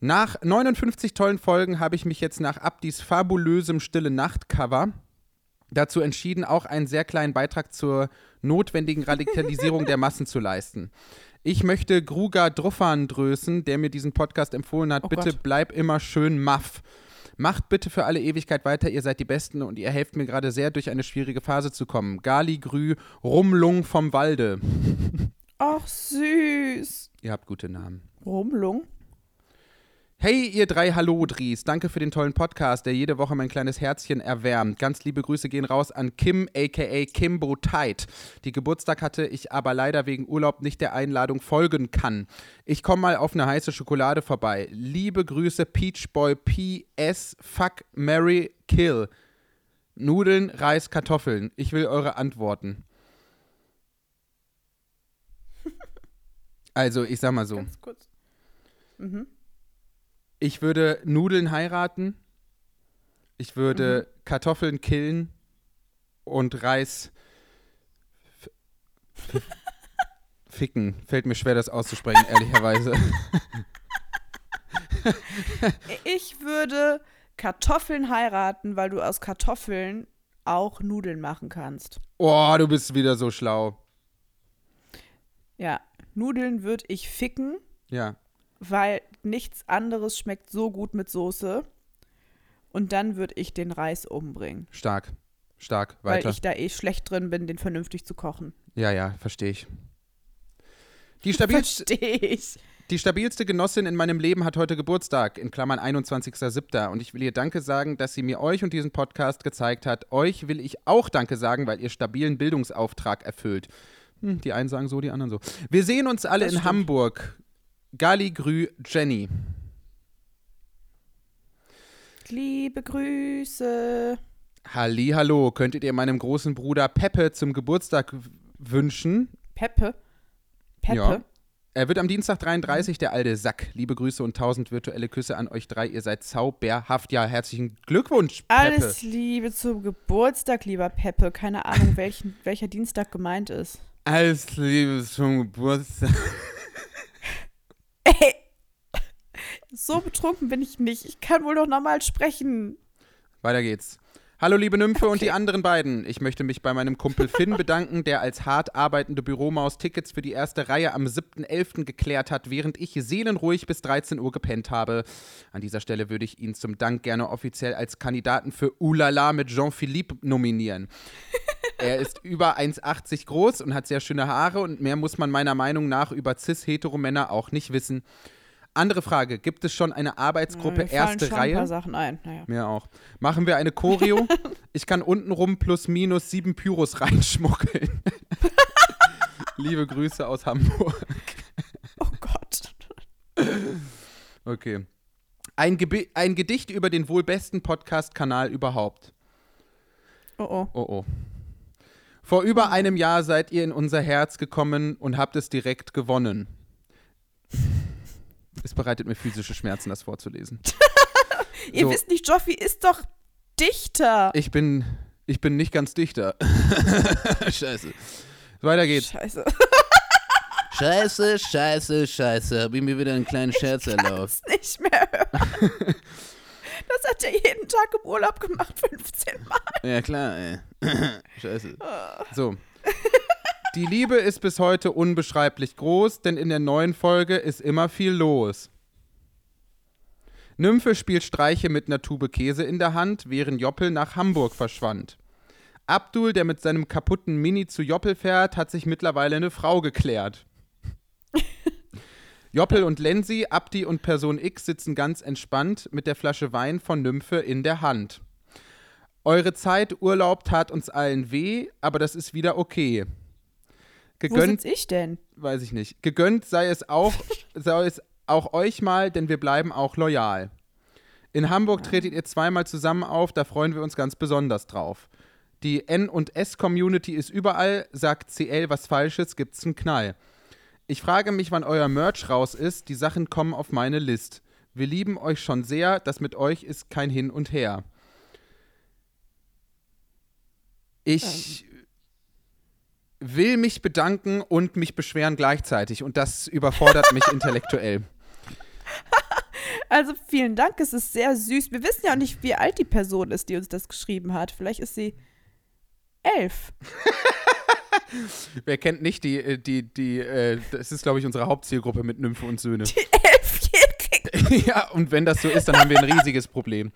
Nach 59 tollen Folgen habe ich mich jetzt nach Abdis fabulösem Stille Nacht Cover dazu entschieden, auch einen sehr kleinen Beitrag zur notwendigen Radikalisierung der Massen zu leisten. Ich möchte Gruger Druffan drösen, der mir diesen Podcast empfohlen hat. Oh bitte Gott. bleib immer schön maff. Macht bitte für alle Ewigkeit weiter, ihr seid die Besten und ihr helft mir gerade sehr, durch eine schwierige Phase zu kommen. Gali Grü, Rumlung vom Walde. Ach, süß. Ihr habt gute Namen. Rumlung. Hey, ihr drei Hallodris, danke für den tollen Podcast, der jede Woche mein kleines Herzchen erwärmt. Ganz liebe Grüße gehen raus an Kim, aka Kimbo Tight, die Geburtstag hatte, ich aber leider wegen Urlaub nicht der Einladung folgen kann. Ich komme mal auf eine heiße Schokolade vorbei. Liebe Grüße, Peach Boy PS, Fuck, Mary, Kill. Nudeln, Reis, Kartoffeln. Ich will eure Antworten. Also, ich sag mal so. Ganz kurz. Mhm. Ich würde Nudeln heiraten. Ich würde Kartoffeln killen und Reis ficken. Fällt mir schwer, das auszusprechen, ehrlicherweise. Ich würde Kartoffeln heiraten, weil du aus Kartoffeln auch Nudeln machen kannst. Oh, du bist wieder so schlau. Ja, Nudeln würde ich ficken, Ja. weil nichts anderes schmeckt so gut mit Soße. Und dann würde ich den Reis umbringen, Stark. Stark. weil Weiter. ich da eh schlecht drin bin, den vernünftig zu kochen. ja, ja, verstehe ich. Die stabilste, Verstehe ich. Die stabilste Genossin in meinem Leben hat heute Geburtstag, in Klammern 21.07. Und ich will ihr Danke sagen, dass sie mir euch und diesen Podcast gezeigt hat. Euch will ich auch Danke sagen, weil ihr stabilen Bildungsauftrag erfüllt. Hm, die einen sagen so, die anderen so. Wir sehen uns alle Das in stimmt. Hamburg. Gali Grü Jenny. Liebe Grüße. Halli, hallo. Könntet ihr meinem großen Bruder Peppe zum Geburtstag wünschen? Peppe. Peppe. Ja. Er wird am Dienstag 33, der alte Sack. Liebe Grüße und tausend virtuelle Küsse an euch drei. Ihr seid zauberhaft. Ja, herzlichen Glückwunsch, Peppe. Alles Liebe zum Geburtstag, lieber Peppe. Keine Ahnung, welchen, welcher Dienstag gemeint ist. Alles Liebe zum Geburtstag. Ey, so betrunken bin ich nicht. Ich kann wohl noch normal sprechen. Weiter geht's. Hallo liebe Nymphe und die anderen beiden. Ich möchte mich bei meinem Kumpel Finn bedanken, der als hart arbeitende Büromaus Tickets für die erste Reihe am 7.11. geklärt hat, während ich seelenruhig bis 13 Uhr gepennt habe. An dieser Stelle würde ich ihn zum Dank gerne offiziell als Kandidaten für Oulala mit Jean-Philippe nominieren. Er ist über 1,80 groß und hat sehr schöne Haare und mehr muss man meiner Meinung nach über cis-hetero-Männer auch nicht wissen. Andere Frage, gibt es schon eine Arbeitsgruppe Mir fallen erste schon Reihe? ein paar Sachen ein. Naja. Mir auch. Machen wir eine Choreo. ich kann untenrum plus minus sieben Pyros reinschmuggeln. Liebe Grüße aus Hamburg. Oh Gott. Okay. Ein, ein Gedicht über den wohl besten Podcast-Kanal überhaupt. Oh oh. Oh oh. Vor über einem Jahr seid ihr in unser Herz gekommen und habt es direkt gewonnen. Es bereitet mir physische Schmerzen, das vorzulesen. Ihr So. wisst nicht, Joffi ist doch Dichter. Ich bin, ich bin nicht ganz dichter. Scheiße. Weiter geht's. Scheiße. Scheiße, scheiße, scheiße. Hab ich mir wieder einen kleinen Scherz erlaubt. Kann's nicht mehr hören. Das hat er jeden Tag im Urlaub gemacht, 15 Mal. Ja, klar, ey. Scheiße. So. Die Liebe ist bis heute unbeschreiblich groß, denn in der neuen Folge ist immer viel los. Nymphe spielt Streiche mit einer Tube Käse in der Hand, während Joppel nach Hamburg verschwand. Abdul, der mit seinem kaputten Mini zu Joppel fährt, hat sich mittlerweile eine Frau geklärt. Joppel und Lenzi, Abdi und Person X sitzen ganz entspannt mit der Flasche Wein von Nymphe in der Hand. Eure Zeit Urlaub tat uns allen weh, aber das ist wieder okay. Wo Gegönnt, sitz ich denn? weiß ich nicht. Gegönnt sei es auch, sei es auch euch mal, denn wir bleiben auch loyal. In Hamburg tretet ihr zweimal zusammen auf, da freuen wir uns ganz besonders drauf. Die N- und S-Community ist überall, sagt CL was Falsches, gibt's einen Knall. Ich frage mich, wann euer Merch raus ist, die Sachen kommen auf meine List. Wir lieben euch schon sehr, das mit euch ist kein Hin und Her. Ich will mich bedanken und mich beschweren gleichzeitig und das überfordert mich intellektuell. Also vielen Dank, es ist sehr süß. Wir wissen ja auch nicht, wie alt die Person ist, die uns das geschrieben hat. Vielleicht ist sie elf. Wer kennt nicht die, äh, die, die, äh, das ist, glaube ich, unsere Hauptzielgruppe mit Nymphe und Söhne. Die elfjährige. ja, und wenn das so ist, dann haben wir ein riesiges Problem.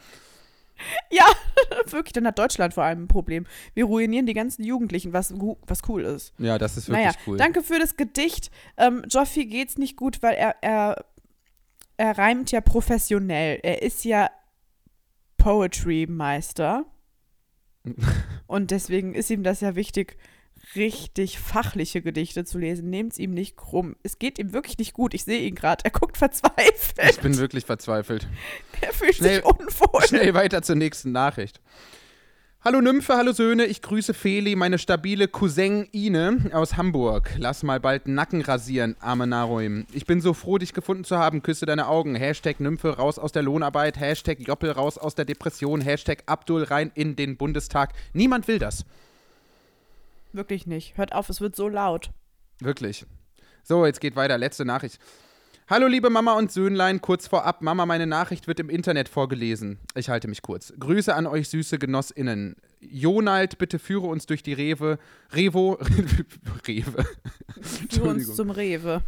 Ja, wirklich, dann hat Deutschland vor allem ein Problem. Wir ruinieren die ganzen Jugendlichen, was, was cool ist. Ja, das ist wirklich naja, cool. danke für das Gedicht. Ähm, Joffi geht's nicht gut, weil er, er, er reimt ja professionell. Er ist ja Poetry-Meister. Und deswegen ist ihm das ja wichtig, richtig fachliche Gedichte zu lesen. Nehmt's ihm nicht krumm. Es geht ihm wirklich nicht gut. Ich sehe ihn gerade. Er guckt verzweifelt. Ich bin wirklich verzweifelt. er fühlt schnell- sich unwohl. Schnell weiter zur nächsten Nachricht. Hallo Nymphe, hallo Söhne, ich grüße Feli, meine stabile Cousin Ine aus Hamburg. Lass mal bald Nacken rasieren, arme Naroim. Ich bin so froh, dich gefunden zu haben, küsse deine Augen. Hashtag Nymphe raus aus der Lohnarbeit, Hashtag Joppel raus aus der Depression, Hashtag Abdul rein in den Bundestag. Niemand will das. Wirklich nicht. Hört auf, es wird so laut. Wirklich. So, jetzt geht weiter. Letzte Nachricht. Hallo liebe Mama und Söhnlein, kurz vorab, Mama, meine Nachricht wird im Internet vorgelesen. Ich halte mich kurz. Grüße an euch süße GenossInnen. Jonald, bitte führe uns durch die Rewe. Revo. Rewe. Für uns zum Rewe.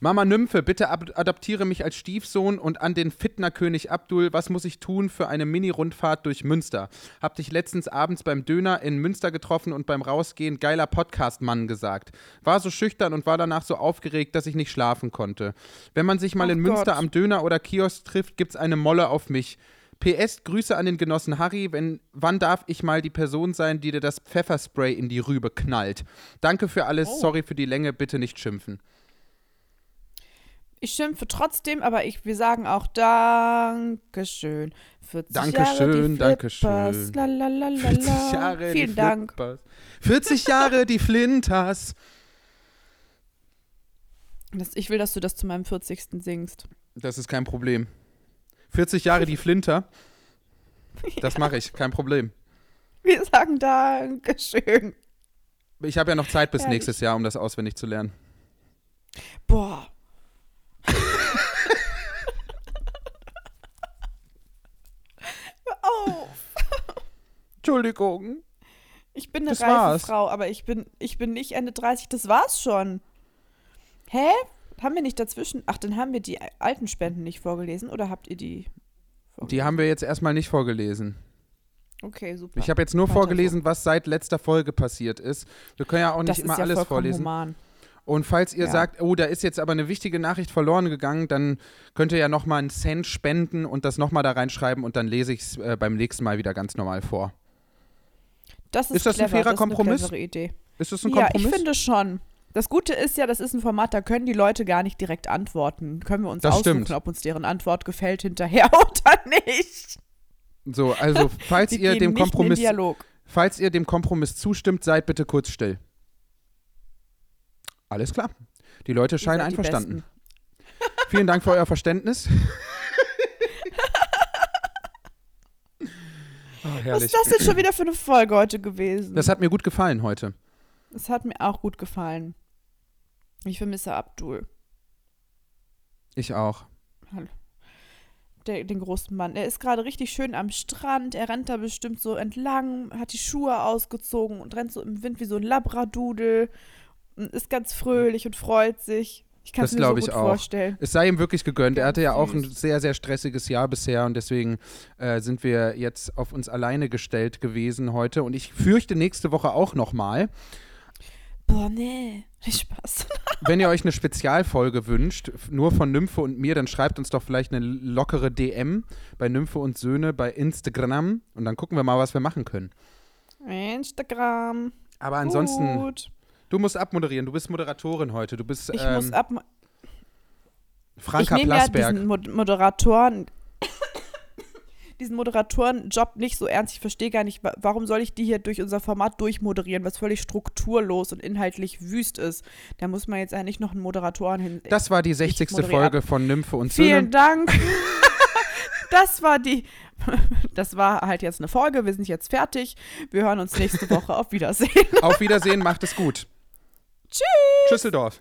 Mama Nymphe, bitte adoptiere mich als Stiefsohn und an den Fitnerkönig Abdul. Was muss ich tun für eine Mini-Rundfahrt durch Münster? Hab dich letztens abends beim Döner in Münster getroffen und beim Rausgehen geiler Podcast-Mann gesagt. War so schüchtern und war danach so aufgeregt, dass ich nicht schlafen konnte. Wenn man sich mal Ach in Münster Gott. am Döner oder Kiosk trifft, gibt's eine Molle auf mich. PS, Grüße an den Genossen Harry. Wenn, wann darf ich mal die Person sein, die dir das Pfefferspray in die Rübe knallt? Danke für alles. Oh. Sorry für die Länge. Bitte nicht schimpfen. Ich schimpfe trotzdem, aber ich, wir sagen auch Dankeschön. 40 Jahre Dankeschön, die Dankeschön. Flippers, la, 40 la. Jahre Vielen die Dank. Flippers. 40 Jahre die Flinters. Das, ich will, dass du das zu meinem 40. singst. Das ist kein Problem. 40 Jahre die Flinter. Das mache ich, kein Problem. Wir sagen Dankeschön. Ich habe ja noch Zeit bis Herrlich. nächstes Jahr, um das auswendig zu lernen. Boah. Entschuldigung. Ich bin eine Das reife war's. Frau, aber ich bin, ich bin nicht Ende 30. Das war's schon. Hä? Haben wir nicht dazwischen? Ach, dann haben wir die alten Spenden nicht vorgelesen oder habt ihr die? Die haben wir jetzt erstmal nicht vorgelesen. Okay, super. Ich habe jetzt nur Weiter vorgelesen, was seit letzter Folge passiert ist. Wir können ja auch nicht das immer ist ja alles vorlesen. Human. Und falls ihr Ja. sagt, oh, da ist jetzt aber eine wichtige Nachricht verloren gegangen, dann könnt ihr ja nochmal einen Cent spenden und das nochmal da reinschreiben und dann lese ich es äh, beim nächsten Mal wieder ganz normal vor. Das ist, Ist das ein clever, fairer das ist Kompromiss? Eine Idee. Ist das ein Ja, Kompromiss? ich finde schon. Das Gute ist ja, das ist ein Format, da können die Leute gar nicht direkt antworten. Können wir uns Das aussuchen, stimmt. ob uns deren Antwort gefällt hinterher oder nicht. So, also falls ihr dem Kompromiss, falls ihr dem Kompromiss zustimmt, seid bitte kurz still. Alles klar. Die Leute scheinen die einverstanden. Vielen Dank für euer Verständnis. Oh, Was ist das denn schon wieder für eine Folge heute gewesen? Das hat mir gut gefallen heute. Das hat mir auch gut gefallen. Ich vermisse Abdul, Ich auch. der, den großen Mann. Er ist gerade richtig schön am Strand. Er rennt da bestimmt so entlang, hat die Schuhe ausgezogen und rennt so im Wind wie so ein Labradudel und ist ganz fröhlich und freut sich. Ich kann es Das mir so glaub ich gut auch. vorstellen. Es sei ihm wirklich gegönnt. Er hatte ja auch ein sehr, sehr stressiges Jahr bisher und deswegen äh, sind wir jetzt auf uns alleine gestellt gewesen heute. Und ich fürchte nächste Woche auch nochmal. Boah, nee. Spaß. Wenn ihr euch eine Spezialfolge wünscht, nur von Nymphe und mir, dann schreibt uns doch vielleicht eine lockere DM bei Nymphe und Söhne bei Instagram und dann gucken wir mal, was wir machen können. Instagram. Aber ansonsten, Gut. Du musst abmoderieren. Du bist Moderatorin heute. Du bist Ich ähm, muss ab. Ich Franka ja Plasberg. diesen Mod Moderatoren, diesen Moderatorenjob nicht so ernst. Ich verstehe gar nicht, wa- warum soll ich die hier durch unser Format durchmoderieren, was völlig strukturlos und inhaltlich wüst ist. Da muss man jetzt eigentlich noch einen Moderatoren hin. das war die 60. moderiere Folge von Nymphe und Vielen Söhne. Dank. Das war die. Das war halt jetzt eine Folge. Wir sind jetzt fertig. Wir hören uns nächste Woche. Auf Wiedersehen. Auf Wiedersehen, macht es gut. Tschüss. Tschüsseldorf.